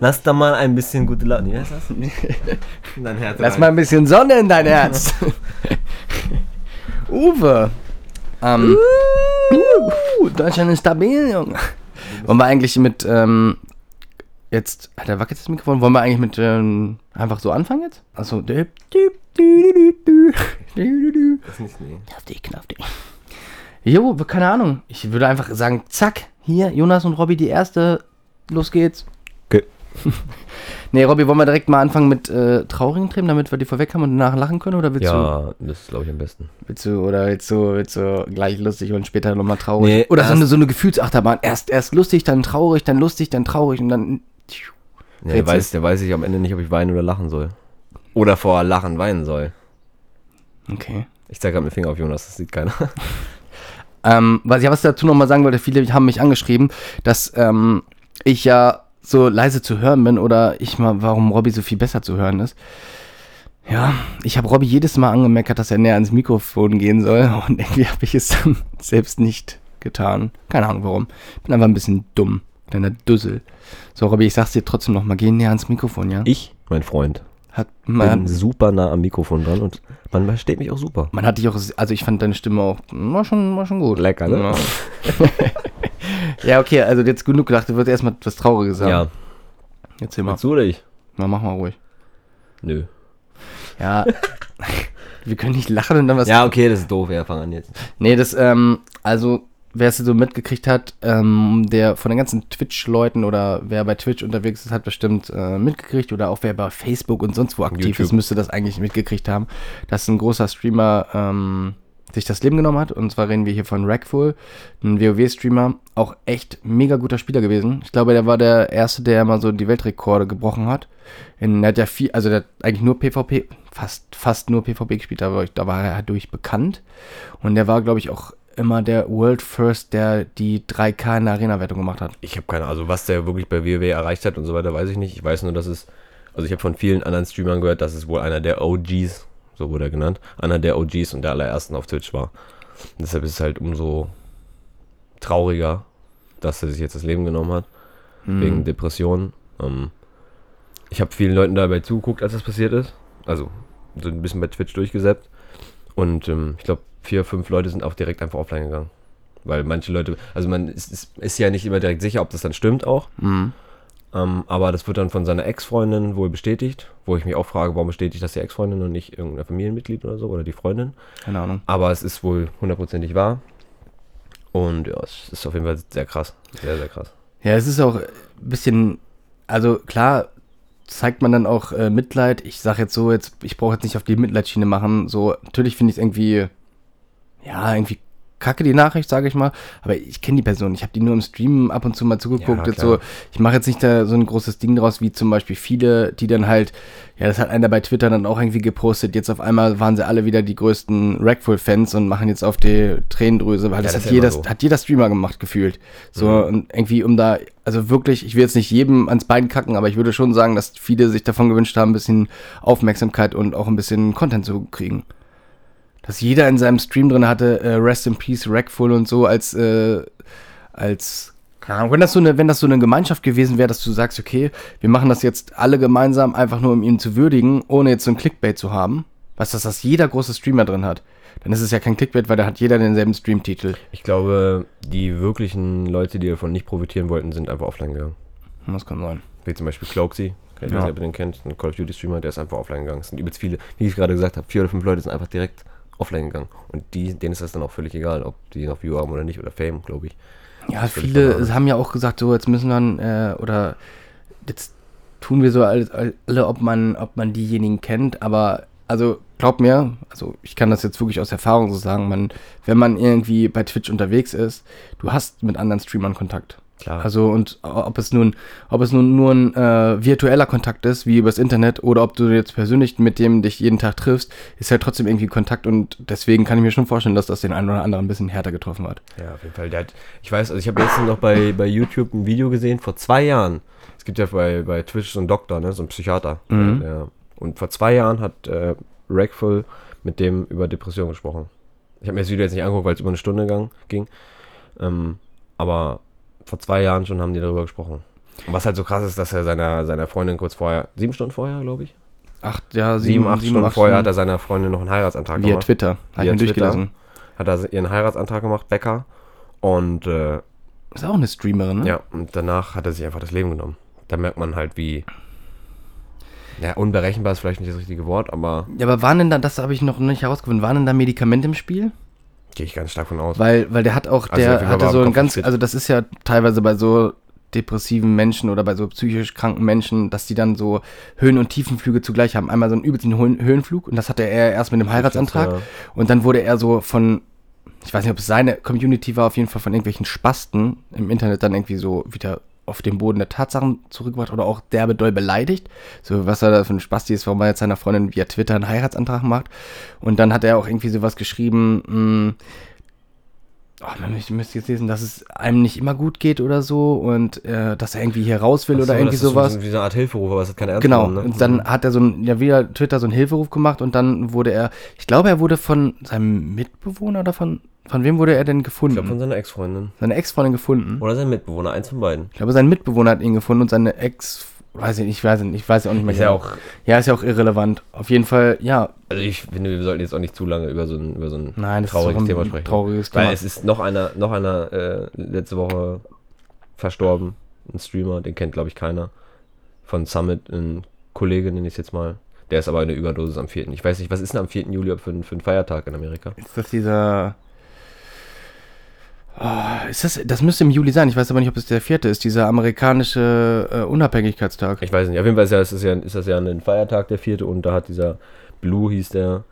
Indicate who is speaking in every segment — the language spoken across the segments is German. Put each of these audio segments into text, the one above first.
Speaker 1: Lass da mal ein bisschen gute Laune. Wie heißt das? Dein Herz
Speaker 2: Lass
Speaker 1: rein.
Speaker 2: mal ein bisschen Sonne in dein Herz. Uwe. Ähm, uh, Deutschland ist stabil, Junge. Wollen wir eigentlich mit, ähm, jetzt, hat er wackelt das Mikrofon? Wollen wir eigentlich mit, ähm, einfach so anfangen jetzt? Also, du, du, du.
Speaker 1: Das ist nicht, nee.
Speaker 2: Knapp dich. Jo, keine Ahnung. Ich würde einfach sagen, zack, hier, Jonas und Robby die erste. Los geht's. Nee, Robby, wollen wir direkt mal anfangen mit äh, traurigen Themen, damit wir die vorweg haben und danach lachen können? Oder willst du,
Speaker 1: Ja, das ist, glaube ich, am besten.
Speaker 2: willst du, oder willst du, willst du gleich lustig und später nochmal traurig?
Speaker 1: Nee,
Speaker 2: oder so eine, so eine Gefühlsachterbahn. Erst, erst lustig, dann traurig, dann lustig, dann traurig und dann.
Speaker 1: Ja, der,
Speaker 2: Rätsel.
Speaker 1: weiß, der weiß ich am Ende nicht, ob ich weinen oder lachen soll. Oder vor Lachen weinen soll.
Speaker 2: Okay.
Speaker 1: Ich zeige gerade mit dem Finger auf Jonas, das sieht keiner.
Speaker 2: Ähm, was ich was dazu nochmal sagen wollte, viele haben mich angeschrieben, dass ähm, ich ja so leise zu hören bin oder ich mal, warum Robby so viel besser zu hören ist. Ja, ich habe Robby jedes Mal angemeckert, dass er näher ans Mikrofon gehen soll und irgendwie habe ich es dann selbst nicht getan. Keine Ahnung warum. Bin einfach ein bisschen dumm. Kleiner Dussel. So, Robby, ich sag's dir trotzdem nochmal, geh näher ans Mikrofon, ja?
Speaker 1: Ich, mein Freund,
Speaker 2: Hat,
Speaker 1: bin
Speaker 2: man,
Speaker 1: super nah am Mikrofon dran und man versteht mich auch super.
Speaker 2: man hat dich auch, also ich fand deine Stimme auch, war schon, war schon gut.
Speaker 1: Lecker, ne?
Speaker 2: Ja. ja, okay, also jetzt genug gedacht, du wirst erstmal was Trauriges sagen.
Speaker 1: Ja.
Speaker 2: Jetzt mal.
Speaker 1: Willst du oder ich?
Speaker 2: Na, mach mal ruhig.
Speaker 1: Nö.
Speaker 2: Ja. Wir können nicht lachen und dann was.
Speaker 1: Ja, okay, das ist doof. Ja, fang an jetzt.
Speaker 2: Nee, das, ähm, also, wer es so mitgekriegt hat, ähm, der von den ganzen Twitch-Leuten oder wer bei Twitch unterwegs ist, hat bestimmt äh, mitgekriegt oder auch wer bei Facebook und sonst wo aktiv
Speaker 1: YouTube.
Speaker 2: ist, müsste das eigentlich mitgekriegt haben, dass ein großer Streamer ähm, sich das Leben genommen hat. Und zwar reden wir hier von Rackful, ein WoW-Streamer, auch echt mega guter Spieler gewesen. Ich glaube, der war der Erste, der mal so die Weltrekorde gebrochen hat. In, er hat ja viel, also der hat eigentlich nur PvP, fast, fast nur PvP gespielt, aber da war er halt durch bekannt. Und der war, glaube ich, auch immer der World First, der die 3K in der Arena-Wertung gemacht hat.
Speaker 1: Ich habe keine Ahnung, also was der wirklich bei WoW erreicht hat und so weiter, weiß ich nicht. Ich weiß nur, dass es, also ich habe von vielen anderen Streamern gehört, dass es wohl einer der OGs, so wurde er genannt, einer der OGs und der allerersten auf Twitch war. Und deshalb ist es halt umso trauriger, dass er sich jetzt das Leben genommen hat, wegen Depressionen. Ähm, ich habe vielen Leuten dabei zugeguckt, als das passiert ist. Also so ein bisschen bei Twitch durchgesäppt. Und ähm, ich glaube, vier, fünf Leute sind auch direkt einfach offline gegangen. Weil manche Leute, also man ist, ist, ist ja nicht immer direkt sicher, ob das dann stimmt auch.
Speaker 2: Mhm.
Speaker 1: Ähm, aber das wird dann von seiner Ex-Freundin wohl bestätigt, wo ich mich auch frage, warum bestätigt das die Ex-Freundin und nicht irgendein Familienmitglied oder so oder die Freundin.
Speaker 2: Keine Ahnung.
Speaker 1: Aber es ist wohl hundertprozentig wahr. Und ja, es ist auf jeden Fall sehr krass. Sehr, sehr krass.
Speaker 2: Ja, es ist auch ein bisschen, also klar zeigt man dann auch äh, Mitleid. Ich sag jetzt so, jetzt, ich brauche jetzt nicht auf die Mitleidsschiene machen. So, natürlich finde ich es irgendwie, ja, irgendwie kacke die Nachricht, sage ich mal. Aber ich kenne die Person. Ich habe die nur im Stream ab und zu mal zugeguckt.
Speaker 1: Ja,
Speaker 2: so, ich mache jetzt nicht da so ein großes Ding draus, wie zum Beispiel viele, die dann halt, ja, das hat einer bei Twitter dann auch irgendwie gepostet. Jetzt auf einmal waren sie alle wieder die größten Rackful-Fans und machen jetzt auf die Tränendrüse, weil das,
Speaker 1: das
Speaker 2: hat,
Speaker 1: ja
Speaker 2: jeder,
Speaker 1: so.
Speaker 2: hat jeder Streamer gemacht, gefühlt. So,
Speaker 1: Mhm.
Speaker 2: und irgendwie um da, also wirklich, ich will jetzt nicht jedem ans Bein kacken, aber ich würde schon sagen, dass viele sich davon gewünscht haben, ein bisschen Aufmerksamkeit und auch ein bisschen Content zu kriegen. Dass jeder in seinem Stream drin hatte, äh, Rest in Peace, Rackful und so, als, äh, als, keine Ahnung, wenn das so eine, wenn das so eine Gemeinschaft gewesen wäre, dass du sagst, okay, wir machen das jetzt alle gemeinsam, einfach nur um ihn zu würdigen, ohne jetzt so ein Clickbait zu haben. Was das, das jeder große Streamer drin hat. Dann ist es ja kein Clickbait, weil da hat jeder denselben Streamtitel.
Speaker 1: Ich glaube, die wirklichen Leute, die davon nicht profitieren wollten, sind einfach offline gegangen.
Speaker 2: Das kann sein.
Speaker 1: Wie zum Beispiel Cloaksy. Ich weiß
Speaker 2: Ja.
Speaker 1: nicht, ob ihr den kennt. Ein Call of Duty Streamer, der ist einfach offline gegangen. Es sind übelst viele, wie ich gerade gesagt habe, vier oder fünf Leute sind einfach direkt offline gegangen. Und die, denen ist das dann auch völlig egal, ob die noch View haben oder nicht oder Fame, glaube ich.
Speaker 2: Ja, viele haben ja auch gesagt, so jetzt müssen wir, äh, oder jetzt tun wir so alle, alle, ob man, ob man diejenigen kennt, aber also glaub mir, also ich kann das jetzt wirklich aus Erfahrung so sagen, man, wenn man irgendwie bei Twitch unterwegs ist, du hast mit anderen Streamern Kontakt.
Speaker 1: Klar.
Speaker 2: Also und ob es nun, ob es nun nur ein äh, virtueller Kontakt ist, wie übers Internet, oder ob du jetzt persönlich mit dem dich jeden Tag triffst, ist halt trotzdem irgendwie Kontakt und deswegen kann ich mir schon vorstellen, dass das den einen oder anderen ein bisschen härter getroffen hat.
Speaker 1: Ja, auf jeden Fall. Der hat, ich weiß, also ich habe letztens noch bei, bei YouTube ein Video gesehen, vor zwei Jahren. Es gibt ja bei, bei Twitch so einen Doktor, ne, so einen Psychiater.
Speaker 2: Mhm.
Speaker 1: Der, und vor zwei Jahren hat äh, Rackful mit dem über Depressionen gesprochen. Ich habe mir das Video jetzt nicht angeguckt, weil es über eine Stunde gang, ging. Ähm, aber vor zwei Jahren schon haben die darüber gesprochen. Und was halt so krass ist, dass er seiner, seiner Freundin kurz vorher, sieben Stunden vorher, glaube ich,
Speaker 2: Acht, ja,
Speaker 1: sieben, acht Stunden vorher hat er seiner Freundin noch einen Heiratsantrag
Speaker 2: Via
Speaker 1: gemacht.
Speaker 2: Twitter.
Speaker 1: Via
Speaker 2: mir durchgelesen.
Speaker 1: Hat er ihren Heiratsantrag gemacht, Becker. Und äh,
Speaker 2: Ist auch eine Streamerin, ne?
Speaker 1: ja, und danach hat er sich einfach das Leben genommen. Da merkt man halt, wie. Ja, unberechenbar ist vielleicht nicht das richtige Wort, aber
Speaker 2: Ja, aber waren denn da, das habe ich noch nicht herausgefunden, waren denn da Medikamente im Spiel?
Speaker 1: Gehe ich ganz stark von aus.
Speaker 2: Weil, weil der hat auch,
Speaker 1: Also
Speaker 2: der hatte so ein ganz, also das ist ja teilweise bei so depressiven Menschen oder bei so psychisch kranken Menschen, dass die dann so Höhen- und Tiefenflüge zugleich haben. Einmal so einen übelsten Höhen- Höhenflug und das hatte er erst mit dem Heiratsantrag
Speaker 1: Ja.
Speaker 2: und dann wurde er so von, ich weiß nicht, ob es seine Community war, auf jeden Fall von irgendwelchen Spasten im Internet dann irgendwie so wieder auf den Boden der Tatsachen zurückgebracht oder auch derbe doll beleidigt. So, was er da für ein Spasti ist, warum er jetzt seiner Freundin via Twitter einen Heiratsantrag macht. Und dann hat er auch irgendwie sowas geschrieben, mh, oh, man, ich müsste jetzt lesen, dass es einem nicht immer gut geht oder so und äh, dass er irgendwie hier raus will
Speaker 1: Ach
Speaker 2: oder
Speaker 1: so,
Speaker 2: irgendwie
Speaker 1: das ist
Speaker 2: sowas.
Speaker 1: So, wie so eine Art Hilferuf, aber es hat keine Ernst
Speaker 2: Genau,
Speaker 1: genommen, ne?
Speaker 2: und dann hat er so ein, ja wieder Twitter so einen Hilferuf gemacht und dann wurde er, ich glaube, er wurde von seinem Mitbewohner oder von, von wem wurde er denn
Speaker 1: Ich
Speaker 2: gefunden?
Speaker 1: glaube von seiner Ex-Freundin.
Speaker 2: Seine Ex-Freundin gefunden.
Speaker 1: Oder sein Mitbewohner, eins von beiden.
Speaker 2: Ich glaube, sein Mitbewohner hat ihn gefunden und seine Ex, weiß ich nicht, ich weiß nicht, ich weiß auch nicht mehr.
Speaker 1: Ist ja
Speaker 2: genau.
Speaker 1: auch.
Speaker 2: Ja, ist ja auch irrelevant. Auf jeden Fall, ja,
Speaker 1: Also ich finde, wir sollten jetzt auch nicht zu lange über so ein, über so ein
Speaker 2: nein,
Speaker 1: trauriges
Speaker 2: ist doch
Speaker 1: Thema
Speaker 2: ein
Speaker 1: sprechen.
Speaker 2: trauriges
Speaker 1: Weil
Speaker 2: Thema.
Speaker 1: es ist noch einer, noch einer äh, letzte Woche verstorben. Ein Streamer, den kennt glaube ich keiner. Von Summit, ein Kollege nenne ich es jetzt mal. Der ist aber eine Überdosis am 4. Ich weiß nicht, was ist denn am 4. Juli für, ein- für ein Feiertag in Amerika?
Speaker 2: Ist das dieser. Oh, ist das, das müsste im Juli sein. Ich weiß aber nicht, ob es der vierte ist. Dieser amerikanische äh, Unabhängigkeitstag.
Speaker 1: Ich weiß nicht. Auf jeden Fall ist, ja, ist, das ja, ist das ja ein Feiertag, der 4. Und da hat dieser Blue, hieß der,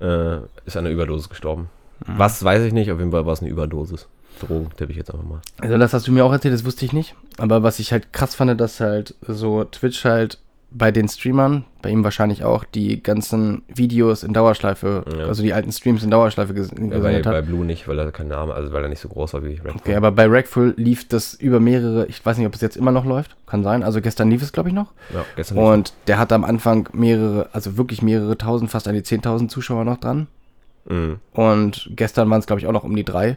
Speaker 1: äh, ist an einer Überdosis gestorben.
Speaker 2: Mhm.
Speaker 1: Was, weiß ich nicht. Auf jeden Fall war es eine Überdosis. Drogen, tippe ich jetzt einfach mal.
Speaker 2: Also, das hast du mir auch erzählt, das wusste ich nicht. Aber was ich halt krass fand, dass halt so Twitch halt bei den Streamern, bei ihm wahrscheinlich auch, die ganzen Videos in Dauerschleife,
Speaker 1: Ja.
Speaker 2: also die alten Streams in Dauerschleife ges
Speaker 1: Ja, bei,
Speaker 2: gesendet hat.
Speaker 1: bei Blue nicht, weil er keinen Namen, also weil er nicht so groß war wie Red
Speaker 2: Okay, aber bei Rackful lief das über mehrere, ich weiß nicht, ob es jetzt immer noch läuft, kann sein. Also gestern lief es, glaube ich, noch.
Speaker 1: Ja, gestern lief
Speaker 2: Und der hatte am Anfang mehrere, also wirklich mehrere tausend, fast an die 10.000 Zuschauer noch dran.
Speaker 1: Mhm.
Speaker 2: Und gestern waren es, glaube ich, auch noch um die drei.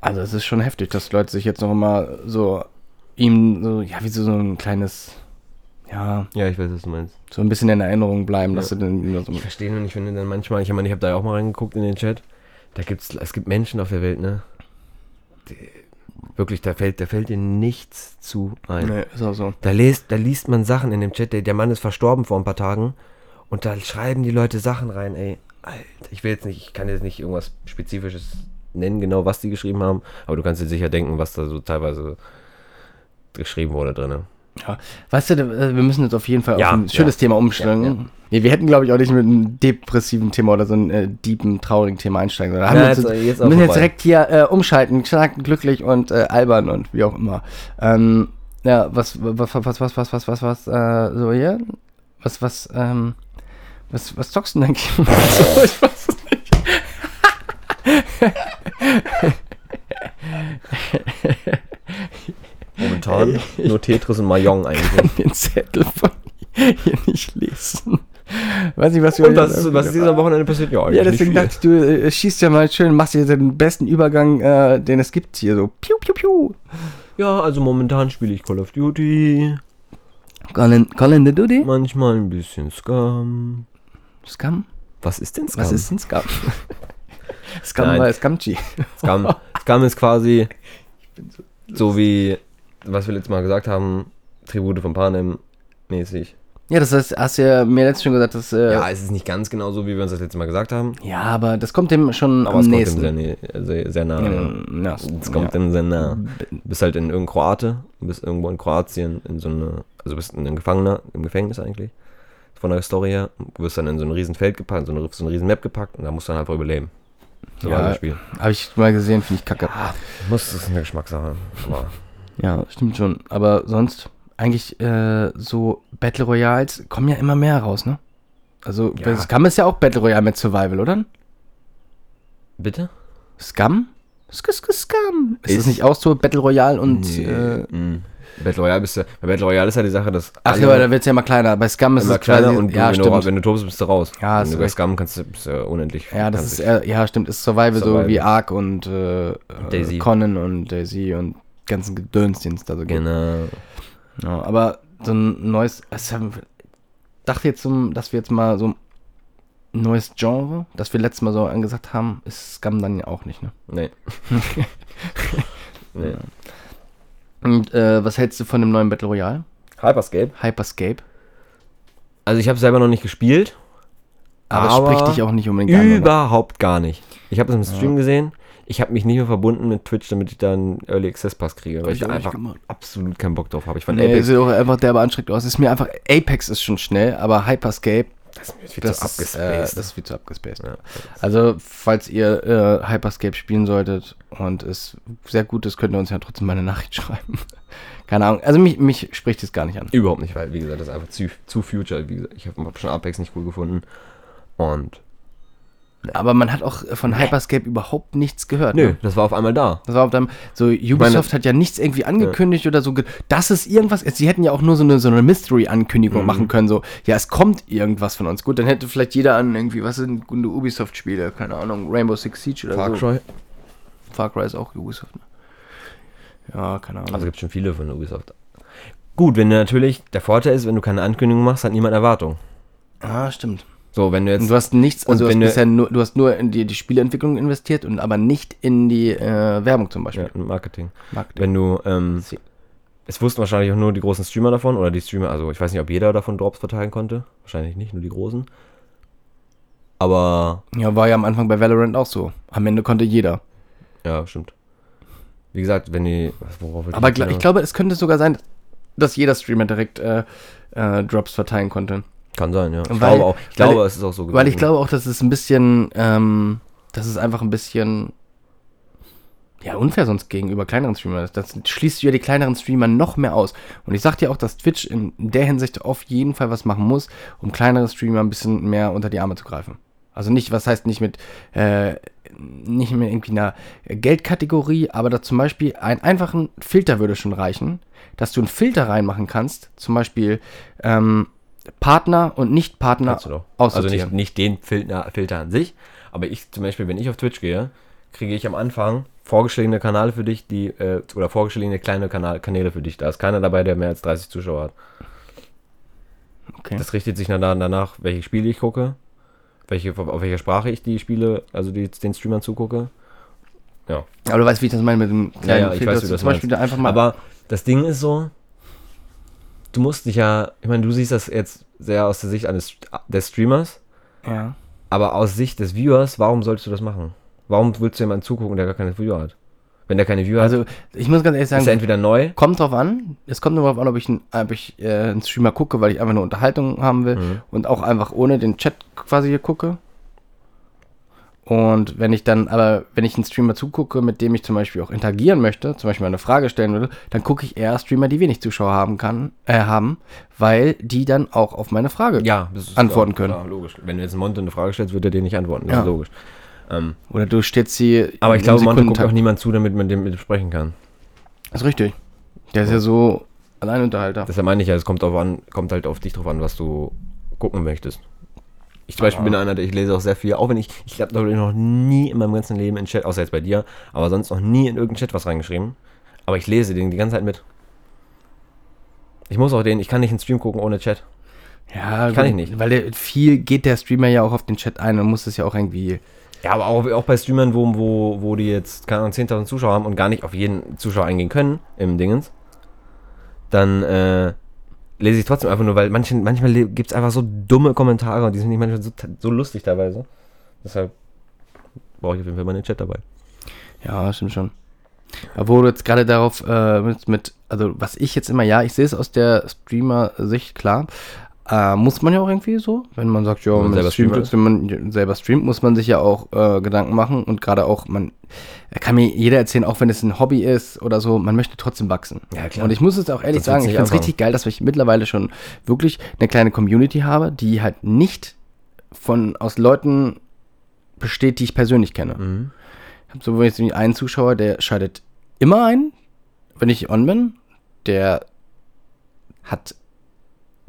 Speaker 2: Also es ist schon heftig, dass Leute sich jetzt noch mal so ihm so, ja, wie so, so ein kleines, ja,
Speaker 1: Ja, ich weiß, was du meinst.
Speaker 2: so ein bisschen in Erinnerung bleiben, dass
Speaker 1: Ja.
Speaker 2: du dann so,
Speaker 1: Ich verstehe nur nicht, wenn du dann manchmal, ich meine, ich habe da ja auch mal reingeguckt in den Chat, da gibt's, es gibt Menschen auf der Welt, ne? Die, wirklich, da fällt, da fällt dir nichts zu ein.
Speaker 2: nee, ist auch so.
Speaker 1: Da, liest, da liest man Sachen in dem Chat, der, der Mann ist verstorben vor ein paar Tagen und da schreiben die Leute Sachen rein, ey. Alter, ich will jetzt nicht, ich kann jetzt nicht irgendwas Spezifisches nennen, genau was die geschrieben haben, aber du kannst dir sicher denken, was da so teilweise geschrieben wurde drin.
Speaker 2: Ja. Weißt du, äh, wir müssen jetzt auf jeden Fall
Speaker 1: Ja,
Speaker 2: auf ein schönes
Speaker 1: ja.
Speaker 2: Thema umstellen.
Speaker 1: Ja.
Speaker 2: Nee, wir hätten, glaube ich, auch nicht mit einem depressiven Thema oder so einem äh, deepen, traurigen Thema einsteigen sollen. Wir
Speaker 1: jetzt-
Speaker 2: jetzt,
Speaker 1: jetzt
Speaker 2: müssen jetzt direkt hier äh, umschalten, stark, glücklich und äh, albern und wie auch immer. Ähm, ja, was, was, was, was, was, was, was, was, äh, so hier? Was, was, ähm, was, was zockst du denn eigentlich? ich weiß es nicht.
Speaker 1: Momentan nur Tetris und Mahjong eigentlich.
Speaker 2: den Zettel von hier nicht lesen. Weiß nicht, was wir
Speaker 1: Und was, was ist dieser Wochenende passiert? Ja,
Speaker 2: Ja, deswegen dachte ich, du äh, schießt ja mal schön, machst hier den besten Übergang, äh, den es gibt hier. So, piu, piu, piu.
Speaker 1: Ja, also momentan spiele ich Call of Duty,
Speaker 2: Colin, Colin the Duty?
Speaker 1: manchmal ein bisschen Scum.
Speaker 2: Scum?
Speaker 1: Was ist denn Scum?
Speaker 2: Was ist denn Scum? Scum
Speaker 1: Nein.
Speaker 2: war Scumchi.
Speaker 1: Scum? Scum ist quasi so wie, was wir letztes Mal gesagt haben, Tribute von Panem mäßig.
Speaker 2: Ja, das heißt, hast du ja mir letztens schon gesagt, dass. Äh,
Speaker 1: Ja, es ist nicht ganz genau so, wie wir uns das letzte Mal gesagt haben,
Speaker 2: ja, aber das kommt dem schon
Speaker 1: aber
Speaker 2: am
Speaker 1: es kommt
Speaker 2: nächsten.
Speaker 1: dem sehr, sehr, sehr nah.
Speaker 2: Mm, ja,
Speaker 1: Es kommt
Speaker 2: ja.
Speaker 1: dem sehr nah. Du bist halt in irgendein Kroate, bist irgendwo in Kroatien, in so eine, also bist ein Gefangener im Gefängnis eigentlich, von der Story her. Du wirst dann in so ein riesen Feld gepackt, so eine, so eine riesen Map gepackt und da musst du dann einfach überleben. So war
Speaker 2: Ja.
Speaker 1: das Spiel.
Speaker 2: Habe ich mal gesehen, finde ich kacke.
Speaker 1: Muss, das ist eine Geschmackssache. Aber
Speaker 2: Ja, stimmt schon. Aber sonst, eigentlich äh, so Battle Royals kommen ja immer mehr raus, ne? Also,
Speaker 1: Ja.
Speaker 2: Scum ist ja auch Battle Royale mit Survival, oder?
Speaker 1: bitte?
Speaker 2: Scum? Sk -sk Scum. Ist,
Speaker 1: Ist-
Speaker 2: das nicht auch so Battle Royale und. Äh,
Speaker 1: mm. Battle Royale bist du, bei Battle Royale ist ja die Sache, dass
Speaker 2: ach ja, aber da wird es ja immer kleiner. Bei Scum ist
Speaker 1: immer
Speaker 2: es
Speaker 1: kleiner
Speaker 2: quasi,
Speaker 1: und du,
Speaker 2: ja,
Speaker 1: wenn, du, wenn du tobst, bist du raus.
Speaker 2: Ja,
Speaker 1: wenn
Speaker 2: du
Speaker 1: bei. Scum kannst, du- bist du unendlich.
Speaker 2: ja, das ist, eher, ja, stimmt, ist Survival, so
Speaker 1: Survival.
Speaker 2: wie Ark und äh,
Speaker 1: Daisy.
Speaker 2: Conan und Daisy und ganzen Gedöns, den es da so gibt.
Speaker 1: Genau.
Speaker 2: Ja, aber so ein neues, es haben- dachte jetzt, dass wir jetzt mal so ein neues Genre, das wir letztes Mal so angesagt haben, ist Scum dann ja auch nicht, ne?
Speaker 1: Nee. nee.
Speaker 2: Und äh, was hältst du von dem neuen Battle Royale?
Speaker 1: Hyperscape.
Speaker 2: Hyperscape.
Speaker 1: Also ich habe selber noch nicht gespielt.
Speaker 2: Aber,
Speaker 1: Aber
Speaker 2: es spricht dich auch nicht unbedingt an. oder?
Speaker 1: Überhaupt gar nicht. Ich habe es im Stream gesehen. Ich habe mich nicht mehr verbunden mit Twitch, damit ich da einen Early Access Pass kriege, weil ich
Speaker 2: ich
Speaker 1: einfach
Speaker 2: gemacht.
Speaker 1: absolut keinen Bock drauf habe. Ich fand
Speaker 2: Nee,
Speaker 1: Apex
Speaker 2: sieht auch einfach derbe anstrengend aus. Es ist mir einfach, Apex ist schon schnell, aber Hyperscape,
Speaker 1: das ist mir viel
Speaker 2: das,
Speaker 1: zu
Speaker 2: ist, äh,
Speaker 1: abgespaced.
Speaker 2: das ist viel zu abgespaced.
Speaker 1: Ja.
Speaker 2: Also, falls ihr äh, Hyperscape spielen solltet und es sehr gut ist, könnt ihr uns ja trotzdem mal eine Nachricht schreiben. Keine Ahnung. Also, mich, mich spricht es gar nicht an.
Speaker 1: Überhaupt nicht, weil, wie gesagt, das ist einfach zu, zu Future. Gesagt, ich habe hab schon Apex nicht cool gefunden. Und.
Speaker 2: Aber man hat auch von Hyperscape überhaupt nichts gehört.
Speaker 1: Nö,
Speaker 2: Ne?
Speaker 1: das war auf einmal da.
Speaker 2: Das war auf dem, so Ubisoft hat ja nichts irgendwie angekündigt oder so, das ist irgendwas, sie hätten ja auch nur so eine, so eine Mystery-Ankündigung
Speaker 1: Mhm.
Speaker 2: machen können, so, ja, es kommt irgendwas von uns. Gut, dann hätte vielleicht jeder an irgendwie, was sind gute Ubisoft-Spiele, keine Ahnung, Rainbow Six Siege oder so.
Speaker 1: Cry.
Speaker 2: Far Cry ist auch Ubisoft, ne? Ja, keine Ahnung.
Speaker 1: Also gibt schon viele von Ubisoft. Gut, wenn du natürlich, der Vorteil ist, wenn du keine Ankündigung machst, hat niemand Erwartung.
Speaker 2: ah, stimmt.
Speaker 1: So, wenn du jetzt.
Speaker 2: Und du hast nichts, also du hast,
Speaker 1: du-
Speaker 2: bisher nur, du hast nur in die, die Spieleentwicklung investiert und aber nicht in die äh, Werbung zum Beispiel.
Speaker 1: ja, Marketing.
Speaker 2: Marketing.
Speaker 1: Wenn du, ähm, es wussten wahrscheinlich auch nur die großen Streamer davon oder die Streamer, also ich weiß nicht, ob jeder davon Drops verteilen konnte. Wahrscheinlich nicht, nur die großen. Aber,
Speaker 2: Ja, war ja am Anfang bei Valorant auch so. Am Ende konnte jeder.
Speaker 1: ja, stimmt. Wie gesagt, wenn die. Worauf
Speaker 2: Aber ich
Speaker 1: hinaus?
Speaker 2: glaube, es könnte sogar sein, dass jeder Streamer direkt äh, äh, Drops verteilen konnte.
Speaker 1: Kann sein, ja. Ich
Speaker 2: Weil-
Speaker 1: glaube auch. Ich
Speaker 2: weil-
Speaker 1: glaube, es ist auch so
Speaker 2: Weil ich
Speaker 1: gewesen.
Speaker 2: glaube auch, dass es ein bisschen, ähm, das ist einfach ein bisschen, ja, unfair sonst gegenüber kleineren Streamern. Das schließt ja die kleineren Streamer noch mehr aus. Und ich sag dir auch, dass Twitch in der Hinsicht auf jeden Fall was machen muss, um kleinere Streamer ein bisschen mehr unter die Arme zu greifen. Also nicht, was heißt nicht mit, äh, nicht mehr irgendwie einer Geldkategorie, aber da zum Beispiel einen einfachen Filter würde schon reichen, dass du einen Filter reinmachen kannst, zum Beispiel ähm, Partner und Nicht-Partner.
Speaker 1: Also nicht, nicht den Filter, Filter an sich, aber ich zum Beispiel, wenn ich auf Twitch gehe, kriege ich am Anfang vorgeschlagene Kanäle für dich, die, äh, oder vorgeschlagene kleine Kanal, Kanäle für dich. Da ist keiner dabei, der mehr als 30 Zuschauer hat.
Speaker 2: Okay.
Speaker 1: Das richtet sich dann danach, welche Spiele ich gucke, welche, auf welcher Sprache ich die Spiele, also die, den Streamern zugucke. Ja.
Speaker 2: Aber du weißt, wie ich das meine mit dem kleinen
Speaker 1: ja, ich
Speaker 2: Filter,
Speaker 1: weiß,
Speaker 2: dass
Speaker 1: wie
Speaker 2: du
Speaker 1: du das
Speaker 2: zum Beispiel einfach mal.
Speaker 1: Aber das Ding ist so, du musst dich ja, ich meine, du siehst das jetzt sehr aus der Sicht eines des Streamers,
Speaker 2: ja.
Speaker 1: aber aus Sicht des Viewers, warum solltest du das machen? Warum willst du jemanden zugucken, der gar keine Viewer hat? Wenn der keine Viewer hat,
Speaker 2: Also, ich muss ganz ehrlich
Speaker 1: ist er
Speaker 2: sagen,
Speaker 1: entweder neu,
Speaker 2: kommt drauf an. Es kommt nur darauf an, ob ich, ein, ob ich äh, einen Streamer gucke, weil ich einfach nur Unterhaltung haben will
Speaker 1: Mhm.
Speaker 2: und auch einfach ohne den Chat quasi hier gucke. Und wenn ich dann, aber wenn ich einen Streamer zugucke, mit dem ich zum Beispiel auch interagieren möchte, zum Beispiel eine Frage stellen würde, dann gucke ich eher Streamer, die wenig Zuschauer haben kann, äh, haben, weil die dann auch auf meine Frage
Speaker 1: ja,
Speaker 2: Antworten
Speaker 1: klar,
Speaker 2: können.
Speaker 1: Klar, logisch. Wenn du jetzt Monte eine Frage stellst, wird er dir nicht antworten. Das
Speaker 2: Ja.
Speaker 1: ist logisch. Ähm,
Speaker 2: Oder du stehst sie.
Speaker 1: aber ich glaube, Monte guckt auch niemand zu, damit man dem mit ihm sprechen kann.
Speaker 2: Das ist richtig. Der ist ja so Alleinunterhalter.
Speaker 1: Deshalb meine ich ja, es kommt, drauf an, kommt halt auf dich drauf an, was du gucken möchtest. Ich zum Beispiel
Speaker 2: Ah.
Speaker 1: bin einer, der ich lese auch sehr viel, auch wenn ich, ich habe glaube ich noch nie in meinem ganzen Leben in Chat, außer jetzt bei dir, aber sonst noch nie in irgendeinen Chat was reingeschrieben. Aber ich lese den die ganze Zeit mit. Ich muss auch den, ich kann nicht einen Stream gucken ohne Chat.
Speaker 2: Ja,
Speaker 1: Kann
Speaker 2: gut,
Speaker 1: ich nicht.
Speaker 2: Weil der, viel geht der Streamer ja auch auf den Chat ein und muss es ja auch irgendwie.
Speaker 1: Ja, aber auch, auch bei Streamern, wo, wo, wo die jetzt, keine Ahnung, 10.000 Zuschauer haben und gar nicht auf jeden Zuschauer eingehen können im Dingens, dann äh, lese ich trotzdem einfach nur, weil manchen, manchmal gibt es einfach so dumme Kommentare und die sind nicht manchmal so, so lustig teilweise. Deshalb brauche ich auf jeden Fall meinen Chat dabei.
Speaker 2: Ja, stimmt schon. Wo du jetzt gerade darauf äh, mit, mit, also was ich jetzt immer, ja, ich sehe es aus der Streamer-Sicht, klar. Äh, muss man ja auch irgendwie so, wenn man sagt, ja,
Speaker 1: Wenn man
Speaker 2: man
Speaker 1: selber
Speaker 2: streamt wenn man selber streamt, muss man sich ja auch äh, Gedanken machen und gerade auch, man kann mir jeder erzählen, auch wenn es ein Hobby ist oder so, man möchte trotzdem wachsen.
Speaker 1: Ja, klar.
Speaker 2: Und ich muss es auch ehrlich
Speaker 1: wird's
Speaker 2: sagen, ich finde es richtig geil, dass ich mittlerweile schon wirklich eine kleine Community habe, die halt nicht von aus Leuten besteht, die ich persönlich kenne.
Speaker 1: Mhm.
Speaker 2: Ich habe so jetzt einen Zuschauer, der schaltet immer ein, wenn ich on bin. Der hat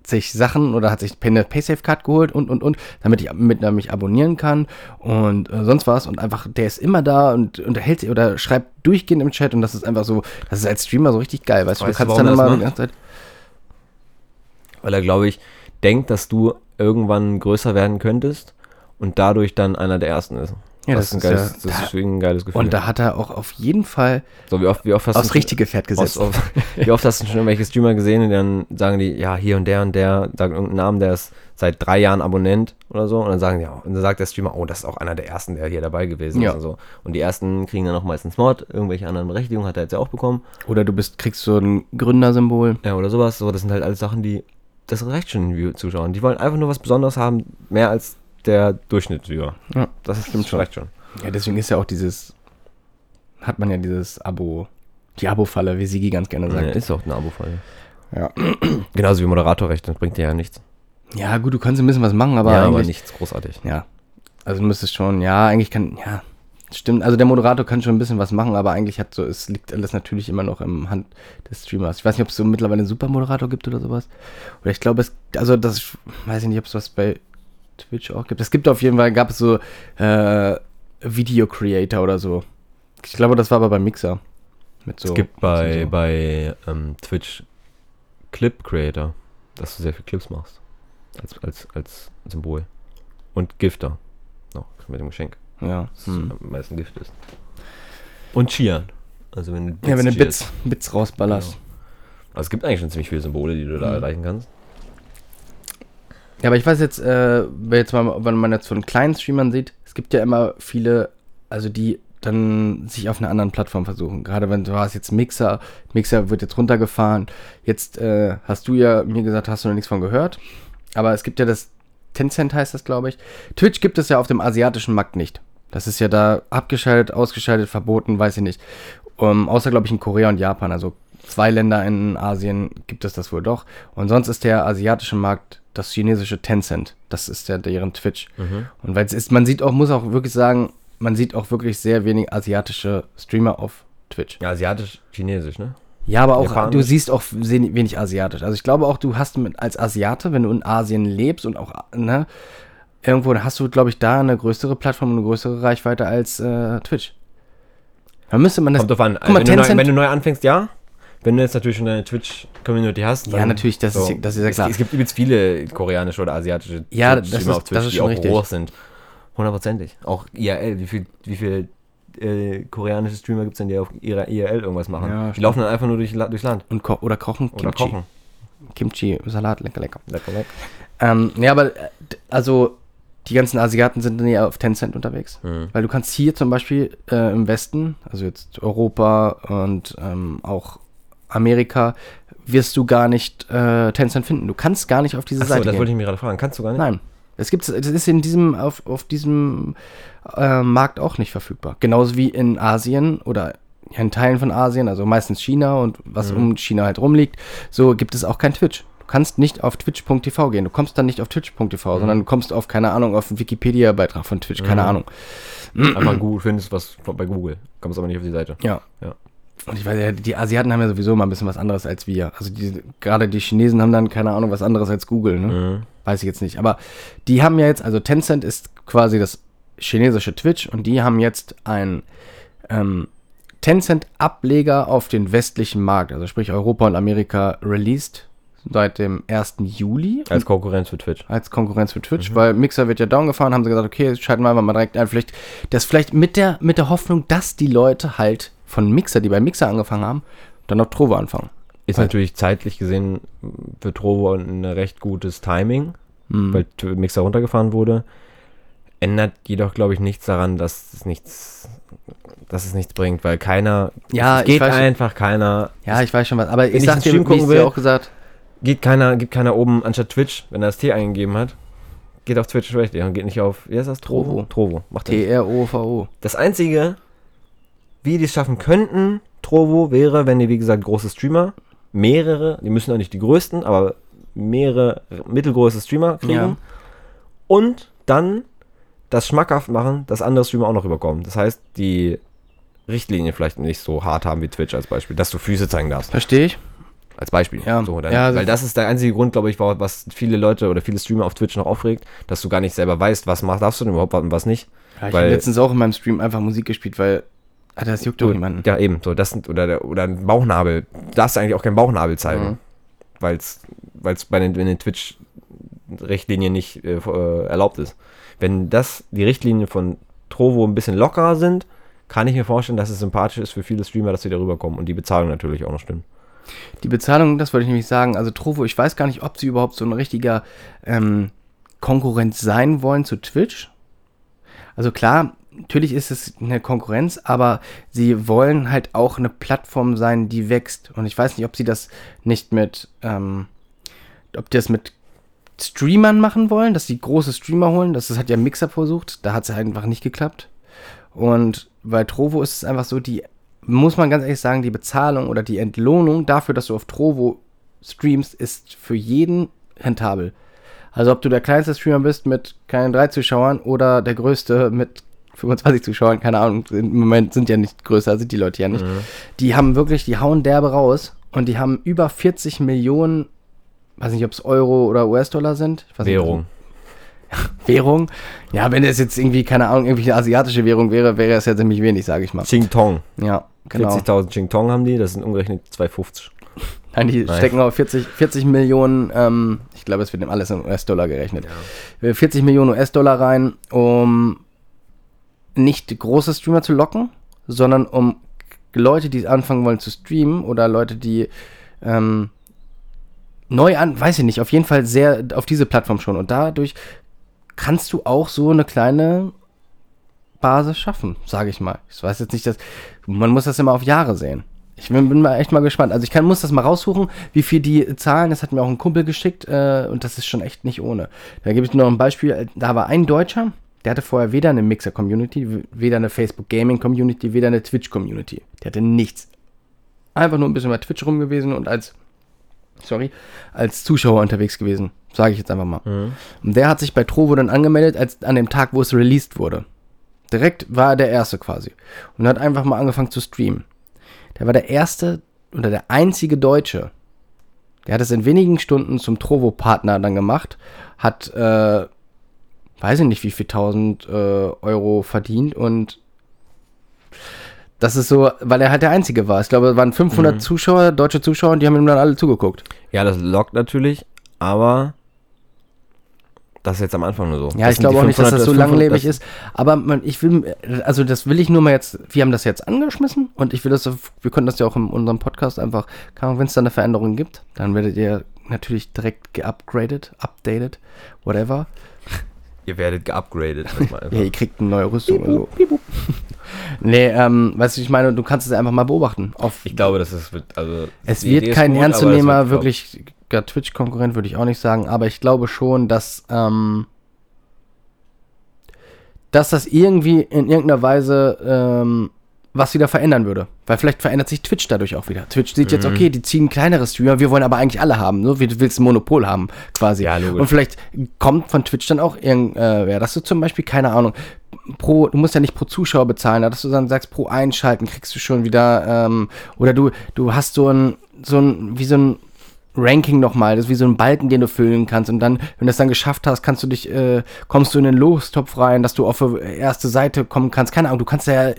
Speaker 2: sich Sachen oder hat sich eine PaySafe-Card geholt und, und, und, damit ich mit, damit mich abonnieren kann und äh, sonst was. Und einfach, der ist immer da und unterhält sich oder schreibt durchgehend im Chat und das ist einfach so, das ist als Streamer so richtig geil, weißt, du, du
Speaker 1: Weißt du,
Speaker 2: kannst dann
Speaker 1: er
Speaker 2: immer die ganze Zeit.
Speaker 1: Weil er, glaube ich, denkt, dass du irgendwann größer werden könntest und dadurch dann einer der Ersten ist.
Speaker 2: Ja,
Speaker 1: das,
Speaker 2: das
Speaker 1: ist ein geiles,
Speaker 2: ja-
Speaker 1: das ist ein geiles Gefühl.
Speaker 2: Und da hat er auch auf jeden Fall
Speaker 1: so, wie oft, wie oft hast
Speaker 2: aufs richtige Pferd gesetzt.
Speaker 1: Aus, auf, wie oft hast du schon irgendwelche Streamer gesehen und dann sagen die, ja, hier und der und der, sagt irgendeinen Namen, der ist seit drei Jahren Abonnent oder so und dann sagen die, ja, und dann sagt der Streamer, oh, das ist auch einer der ersten, der hier dabei gewesen
Speaker 2: Ja.
Speaker 1: ist und so. Und die ersten kriegen dann auch meistens Mod, irgendwelche anderen Berechtigungen hat er jetzt ja auch bekommen.
Speaker 2: Oder du bist, kriegst so ein Gründersymbol.
Speaker 1: Ja, oder sowas. So, das sind halt alles Sachen, die, das reicht schon den Zuschauern. Die wollen einfach nur was Besonderes haben, mehr als der Durchschnittsviewer.
Speaker 2: Ja,
Speaker 1: Das stimmt schon. Reicht schon.
Speaker 2: Ja, deswegen ist ja auch dieses, hat man ja dieses Abo, die Abo-Falle, wie Sigi ganz gerne
Speaker 1: Ja,
Speaker 2: sagt.
Speaker 1: ist auch ein Abo-Fall.
Speaker 2: Ja.
Speaker 1: Genauso wie Moderatorrecht, das bringt dir ja nichts.
Speaker 2: Ja, gut, du kannst ein bisschen was machen, aber
Speaker 1: ja, aber nichts großartig.
Speaker 2: ja. Also du müsstest schon, ja, eigentlich kann, ja, stimmt. Also der Moderator kann schon ein bisschen was machen, aber eigentlich hat so, es liegt alles natürlich immer noch im Hand des Streamers. Ich weiß nicht, ob es so mittlerweile einen Supermoderator gibt oder sowas. Oder ich glaube, es, also das, weiß ich nicht, ob es was bei Twitch auch gibt. Es gibt auf jeden Fall, gab es so äh, Video Creator oder so. Ich glaube, das war aber bei Mixer. Mit so,
Speaker 1: es gibt bei,
Speaker 2: so.
Speaker 1: bei ähm, Twitch Clip Creator, dass du sehr viele Clips machst. Als, als, als Symbol. Und Gifter. Noch mit dem Geschenk.
Speaker 2: Ja.
Speaker 1: Das
Speaker 2: Hm.
Speaker 1: am meisten Gift ist. Und Cheeren. Also wenn du
Speaker 2: Ja, wenn du. Bits, Bits rausballerst.
Speaker 1: Also es gibt eigentlich schon ziemlich viele Symbole, die du da
Speaker 2: Mhm.
Speaker 1: erreichen kannst.
Speaker 2: Ja, aber ich weiß jetzt, äh, wenn jetzt mal, wenn man jetzt von kleinen Streamern sieht, es gibt ja immer viele, also die dann sich auf einer anderen Plattform versuchen. Gerade wenn du hast jetzt Mixer, Mixer wird jetzt runtergefahren. Jetzt äh, hast du ja mir gesagt, hast du noch nichts von gehört. Aber es gibt ja das Tencent heißt das, glaube ich. Twitch gibt es ja auf dem asiatischen Markt nicht. Das ist ja da abgeschaltet, ausgeschaltet, verboten, weiß ich nicht. Um, außer, glaube ich, in Korea und Japan. Also zwei Länder in Asien gibt es das wohl doch. Und sonst ist der asiatische Markt das chinesische Tencent. Das ist ja deren Twitch. Und weil es ist, man sieht auch, muss auch wirklich sagen, man sieht auch wirklich sehr wenig asiatische Streamer auf Twitch.
Speaker 1: Ja, asiatisch, chinesisch, ne?
Speaker 2: Ja, aber auch,
Speaker 1: Japanisch.
Speaker 2: du siehst auch wenig asiatisch. Also ich glaube auch, du hast mit, als Asiate, wenn du in Asien lebst und auch, ne, irgendwo hast du, glaube ich, da eine größere Plattform und eine größere Reichweite als äh, Twitch. Da müsste man das.
Speaker 1: Kommt drauf an.
Speaker 2: Guck mal,
Speaker 1: wenn, du neu,
Speaker 2: Tencent-
Speaker 1: wenn du neu anfängst, ja. Wenn du jetzt natürlich schon deine Twitch-Community hast.
Speaker 2: Ja, natürlich, das ist- das ist ja klar.
Speaker 1: Es, es gibt übrigens viele koreanische oder asiatische
Speaker 2: Ja,
Speaker 1: Streamer
Speaker 2: das ist-
Speaker 1: auf Twitch,
Speaker 2: das ist
Speaker 1: die auch
Speaker 2: richtig.
Speaker 1: hoch sind. Hundertprozentig. Auch IRL. Wie viel, wie viel äh, koreanische Streamer gibt es denn, die auf ihrer IRL irgendwas machen?
Speaker 2: Ja,
Speaker 1: die
Speaker 2: stimmt.
Speaker 1: laufen dann einfach nur durch, durchs Land.
Speaker 2: und ko oder kochen,
Speaker 1: Oder
Speaker 2: Kimchi.
Speaker 1: kochen.
Speaker 2: Kimchi, Salat, lecker, lecker.
Speaker 1: Lecker, lecker.
Speaker 2: Ähm, ja, aber äh, also die ganzen Asiaten sind dann ja auf Tencent unterwegs.
Speaker 1: Mhm.
Speaker 2: Weil du kannst hier zum Beispiel äh, im Westen, also jetzt Europa und ähm, auch Amerika, wirst du gar nicht äh, Tencent finden. Du kannst gar nicht auf diese
Speaker 1: Achso,
Speaker 2: Seite
Speaker 1: das
Speaker 2: gehen.
Speaker 1: wollte ich mir gerade fragen. Kannst du gar nicht?
Speaker 2: Nein. Es gibt, das ist in diesem, auf, auf diesem äh, Markt auch nicht verfügbar. Genauso wie in Asien oder in Teilen von Asien, also meistens China und was
Speaker 1: Mhm.
Speaker 2: um China halt rumliegt, so gibt es auch kein Twitch. Du kannst nicht auf twitch.tv gehen. Du kommst dann nicht auf twitch.tv,
Speaker 1: Mhm.
Speaker 2: sondern du kommst auf, keine Ahnung, auf einen Wikipedia-Beitrag von Twitch, keine
Speaker 1: Mhm.
Speaker 2: Ahnung.
Speaker 1: Einfach Google findest was bei Google. Kommst aber nicht auf die Seite.
Speaker 2: Ja.
Speaker 1: Ja.
Speaker 2: Und ich weiß ja, die Asiaten haben ja sowieso mal ein bisschen was anderes als wir. Also die, gerade die Chinesen haben dann, keine Ahnung, was anderes als Google, ne?
Speaker 1: Mhm.
Speaker 2: Weiß ich jetzt nicht. Aber die haben ja jetzt, also Tencent ist quasi das chinesische Twitch und die haben jetzt ein ähm, Tencent-Ableger auf den westlichen Markt, also sprich Europa und Amerika, released seit dem 1. Juli
Speaker 1: Als Konkurrenz für Twitch.
Speaker 2: als Konkurrenz für Twitch,
Speaker 1: Mhm.
Speaker 2: weil Mixer wird ja down gefahren, haben sie gesagt, okay, schalten wir einfach mal direkt ein. Vielleicht, das vielleicht mit der, mit der Hoffnung, dass die Leute halt von Mixer, die bei Mixer angefangen haben, dann auf Trovo anfangen.
Speaker 1: Ist
Speaker 2: Weil-
Speaker 1: natürlich zeitlich gesehen für Trovo ein recht gutes Timing,
Speaker 2: Mhm.
Speaker 1: weil Mixer runtergefahren wurde. Ändert jedoch, glaube ich, nichts daran, dass es nichts, dass es nichts bringt, weil keiner,
Speaker 2: Ja,
Speaker 1: es
Speaker 2: ich
Speaker 1: geht
Speaker 2: weiß schon.
Speaker 1: einfach keiner,
Speaker 2: Ja, ich weiß schon was. Aber
Speaker 1: Wenn
Speaker 2: ich
Speaker 1: ich
Speaker 2: sag
Speaker 1: einen
Speaker 2: dir,
Speaker 1: Stream
Speaker 2: wie
Speaker 1: gucken will-
Speaker 2: dir auch gesagt,
Speaker 1: geht keiner, gibt keiner oben anstatt Twitch, wenn er das T eingegeben hat, geht auf Twitch richtig und geht nicht auf, wie heißt das?
Speaker 2: Trovo.
Speaker 1: Trovo, macht.
Speaker 2: T-R-O-V-O.
Speaker 1: Das einzige, wie die es schaffen könnten, Trovo, wäre, wenn die, wie gesagt, große Streamer, mehrere, die müssen auch nicht die größten, aber mehrere mittelgroße Streamer kriegen
Speaker 2: Ja.
Speaker 1: und dann das schmackhaft machen, dass andere Streamer auch noch überkommen. Das heißt, die Richtlinien vielleicht nicht so hart haben wie Twitch als Beispiel, dass du Füße zeigen darfst.
Speaker 2: Verstehe ich.
Speaker 1: Als Beispiel.
Speaker 2: Ja.
Speaker 1: So, dann,
Speaker 2: Ja,
Speaker 1: weil
Speaker 2: das-
Speaker 1: ist der einzige Grund, glaube ich, was viele Leute oder viele Streamer auf Twitch noch aufregt, dass du gar nicht selber weißt, was machst, darfst du denn überhaupt und was nicht.
Speaker 2: Ja, ich
Speaker 1: Weil-
Speaker 2: habe letztens auch in meinem Stream einfach Musik gespielt, weil. Alter, das juckt doch niemanden.
Speaker 1: Ja, eben. So, das sind, oder, der- oder ein Bauchnabel. Darfst du eigentlich auch keinen Bauchnabel zeigen.
Speaker 2: Mhm.
Speaker 1: Weil es bei den, den Twitch-Richtlinien nicht äh, äh, erlaubt ist. Wenn das die Richtlinien von Trovo ein bisschen lockerer sind, kann ich mir vorstellen, dass es sympathisch ist für viele Streamer, dass sie darüber kommen und die Bezahlung natürlich auch noch stimmt.
Speaker 2: Die Bezahlung, das wollte ich nämlich sagen, also Trovo, ich weiß gar nicht, ob sie überhaupt so ein richtiger ähm, Konkurrenz sein wollen zu Twitch. Also klar, natürlich ist es eine Konkurrenz, aber sie wollen halt auch eine Plattform sein, die wächst. Und ich weiß nicht, ob sie das nicht mit, ähm, ob die das mit Streamern machen wollen, dass sie große Streamer holen. Das, das hat ja Mixer versucht, da hat es einfach nicht geklappt. Und bei Trovo ist es einfach so, die, muss man ganz ehrlich sagen, die Bezahlung oder die Entlohnung dafür, dass du auf Trovo streamst, ist für jeden rentabel. Also ob du der kleinste Streamer bist mit keinen drei Zuschauern oder der größte mit 25 Zuschauern, keine Ahnung, im Moment sind ja nicht größer, sind die Leute ja nicht. Die haben wirklich, die hauen derbe raus und die haben über 40 Millionen, weiß nicht, ob es Euro oder US-Dollar sind. Weiß nicht,
Speaker 1: Währung.
Speaker 2: Währung. Ja, wenn es jetzt irgendwie, keine Ahnung, irgendwie eine asiatische Währung wäre, wäre es ja ziemlich wenig, sage ich mal.
Speaker 1: Ching Tong.
Speaker 2: Ja, genau.
Speaker 1: 40.000 Ching Tong haben die, das sind umgerechnet 2,50.
Speaker 2: Nein, die
Speaker 1: Nein.
Speaker 2: stecken auf 40, 40 Millionen, ähm, ich glaube, es wird dem alles in US-Dollar gerechnet. Äh, 40 Millionen US-Dollar rein, um nicht große Streamer zu locken, sondern um Leute, die anfangen wollen zu streamen oder Leute, die ähm, neu an, weiß ich nicht, auf jeden Fall sehr auf diese Plattform schon. Und dadurch kannst du auch so eine kleine Basis schaffen, sage ich mal. Ich weiß jetzt nicht, dass man muss das immer auf Jahre sehen. Ich bin, bin mal echt mal gespannt. Also ich kann, muss das mal raussuchen, wie viel die zahlen. Das hat mir auch ein Kumpel geschickt äh, und das ist schon echt nicht ohne. Da gebe ich noch ein Beispiel. Da war ein Deutscher, der hatte vorher weder eine Mixer-Community, weder eine Facebook-Gaming-Community, weder eine Twitch-Community. Der hatte nichts. Einfach nur ein bisschen bei Twitch rum gewesen und als, sorry, als Zuschauer unterwegs gewesen. Sage ich jetzt einfach mal. Und der hat sich bei Trovo dann angemeldet, als an dem Tag, wo es released wurde. Direkt war er der Erste quasi. Und hat einfach mal angefangen zu streamen. Der war der erste oder der einzige Deutsche. Der hat es in wenigen Stunden zum Trovo-Partner dann gemacht, hat, äh, weiß ich nicht, wie viel tausend äh, Euro verdient und das ist so, weil er halt der Einzige war. Ich glaube, es waren 500 Zuschauer, deutsche Zuschauer, und die haben ihm dann alle zugeguckt.
Speaker 1: Ja, das lockt natürlich, aber das ist jetzt am Anfang nur so.
Speaker 2: Ja,
Speaker 1: Das
Speaker 2: ich glaube auch nicht, dass
Speaker 1: 500
Speaker 2: das so
Speaker 1: 500
Speaker 2: langlebig
Speaker 1: das-
Speaker 2: ist. Aber man, ich will, also das will ich nur mal jetzt, wir haben das jetzt angeschmissen und ich will das, wir können das ja auch in unserem Podcast einfach, wenn es da eine Veränderung gibt, dann werdet ihr natürlich direkt geupgradet, updated, whatever.
Speaker 1: Ihr werdet geupgradet.
Speaker 2: Ja, ihr kriegt eine neue Rüstung oder so. Piep, pup. nee, ähm, weißt du, ich meine, du kannst es einfach mal beobachten. Auf,
Speaker 1: Ich glaube, dass es wird, also
Speaker 2: es wird
Speaker 1: Idee ist
Speaker 2: kein
Speaker 1: gut,
Speaker 2: ernstzunehmer, wirklich gar Twitch-Konkurrent würde ich auch nicht sagen, aber ich glaube schon, dass, ähm, dass das irgendwie in irgendeiner Weise ähm, was wieder verändern würde. Weil vielleicht verändert sich Twitch dadurch auch wieder. Twitch sieht
Speaker 1: Mhm.
Speaker 2: jetzt, okay, die ziehen kleinere Streamer, wir wollen aber eigentlich alle haben. So wie du willst ein Monopol haben, quasi.
Speaker 1: Ja, logisch.
Speaker 2: Und vielleicht kommt von Twitch dann auch irgendwer, äh, dass du zum Beispiel, keine Ahnung, pro, du musst ja nicht pro Zuschauer bezahlen, dass du dann sagst, pro Einschalten kriegst du schon wieder, ähm, oder du, du hast so ein, so ein, wie so ein Ranking nochmal, das ist wie so ein Balken, den du füllen kannst und dann, wenn du das dann geschafft hast, kannst du dich, äh, kommst du in den Lostopf rein, dass du auf die erste Seite kommen kannst, keine Ahnung, du kannst ja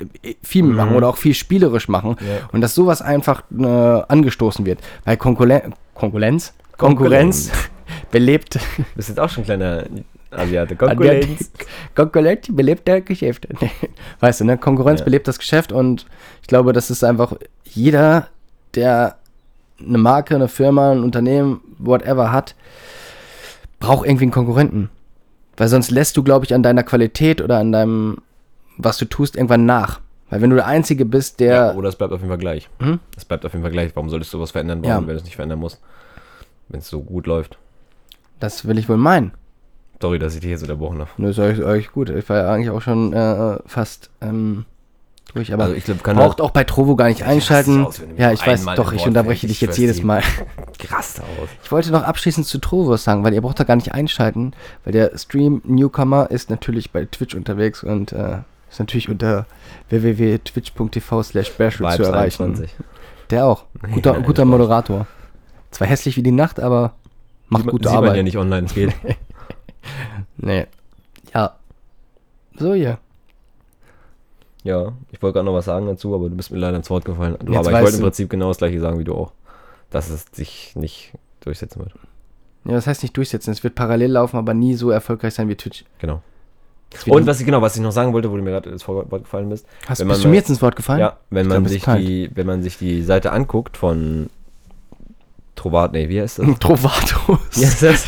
Speaker 2: viel machen oder auch viel spielerisch machen
Speaker 1: Ja.
Speaker 2: und dass sowas einfach äh, angestoßen wird, weil Konkurren Konkurrenz, Konkurrenz belebt,
Speaker 1: Du bist jetzt auch schon ein kleiner Asiate. Konkurrenz.
Speaker 2: Konkurrenz belebt der Geschäft. weißt du, ne? Konkurrenz
Speaker 1: Ja.
Speaker 2: belebt das Geschäft und ich glaube, das ist einfach jeder, der eine Marke, eine Firma, ein Unternehmen, whatever hat, braucht irgendwie einen Konkurrenten. Weil sonst lässt du, glaube ich, an deiner Qualität oder an deinem, was du tust, irgendwann nach. Weil wenn du der Einzige bist, der.
Speaker 1: Ja, oder es bleibt auf jeden Fall gleich.
Speaker 2: Hm?
Speaker 1: Es bleibt auf jeden Fall gleich. Warum solltest du was verändern wollen,
Speaker 2: Ja.
Speaker 1: wenn du es nicht verändern musst? Wenn es so gut läuft.
Speaker 2: Das will ich wohl meinen.
Speaker 1: Sorry, dass ich dich jetzt unterbrochen habe.
Speaker 2: Das ist euch, euch gut. Ich war ja eigentlich auch schon äh, fast ähm, durch, aber
Speaker 1: Also ich glaube, kann
Speaker 2: braucht auch bei Trovo gar nicht einschalten.
Speaker 1: aus,
Speaker 2: Ja, ich weiß, doch, ich unterbreche dich
Speaker 1: Ich
Speaker 2: jetzt jedes. Mal.
Speaker 1: krass aus.
Speaker 2: Ich wollte noch abschließend zu Trovo was sagen, weil ihr braucht da gar nicht einschalten, weil der Stream-Newcomer ist natürlich bei Twitch unterwegs und äh, ist natürlich unter www.twitch.tv slash zu erreichen.
Speaker 1: 21.
Speaker 2: Der auch. Guter,
Speaker 1: Nein,
Speaker 2: guter. Moderator. Zwar hässlich wie die Nacht, aber macht
Speaker 1: Sieht man-
Speaker 2: gute
Speaker 1: sieht man
Speaker 2: Arbeit.
Speaker 1: ja nicht online, es geht.
Speaker 2: Nee. Ja. So hier.
Speaker 1: Ja, ich wollte gerade noch was sagen dazu, aber du bist mir leider ins Wort gefallen. Du, aber ich wollte im. Prinzip genau das gleiche sagen wie du auch. Dass es sich nicht durchsetzen wird.
Speaker 2: Ja, das heißt nicht durchsetzen. Es wird parallel laufen, aber nie so erfolgreich sein wie Twitch.
Speaker 1: Genau. Und was ich genau, was ich noch sagen wollte, wo du mir gerade ins Wort gefallen bist.
Speaker 2: Hast, bist du mir jetzt ins Wort gefallen?
Speaker 1: Ja, wenn
Speaker 2: Ich
Speaker 1: man sich
Speaker 2: kalt.
Speaker 1: die, wenn man sich die Seite anguckt von Trovat, nee, wie heißt das?
Speaker 2: Trovatos.
Speaker 1: Wie heißt das?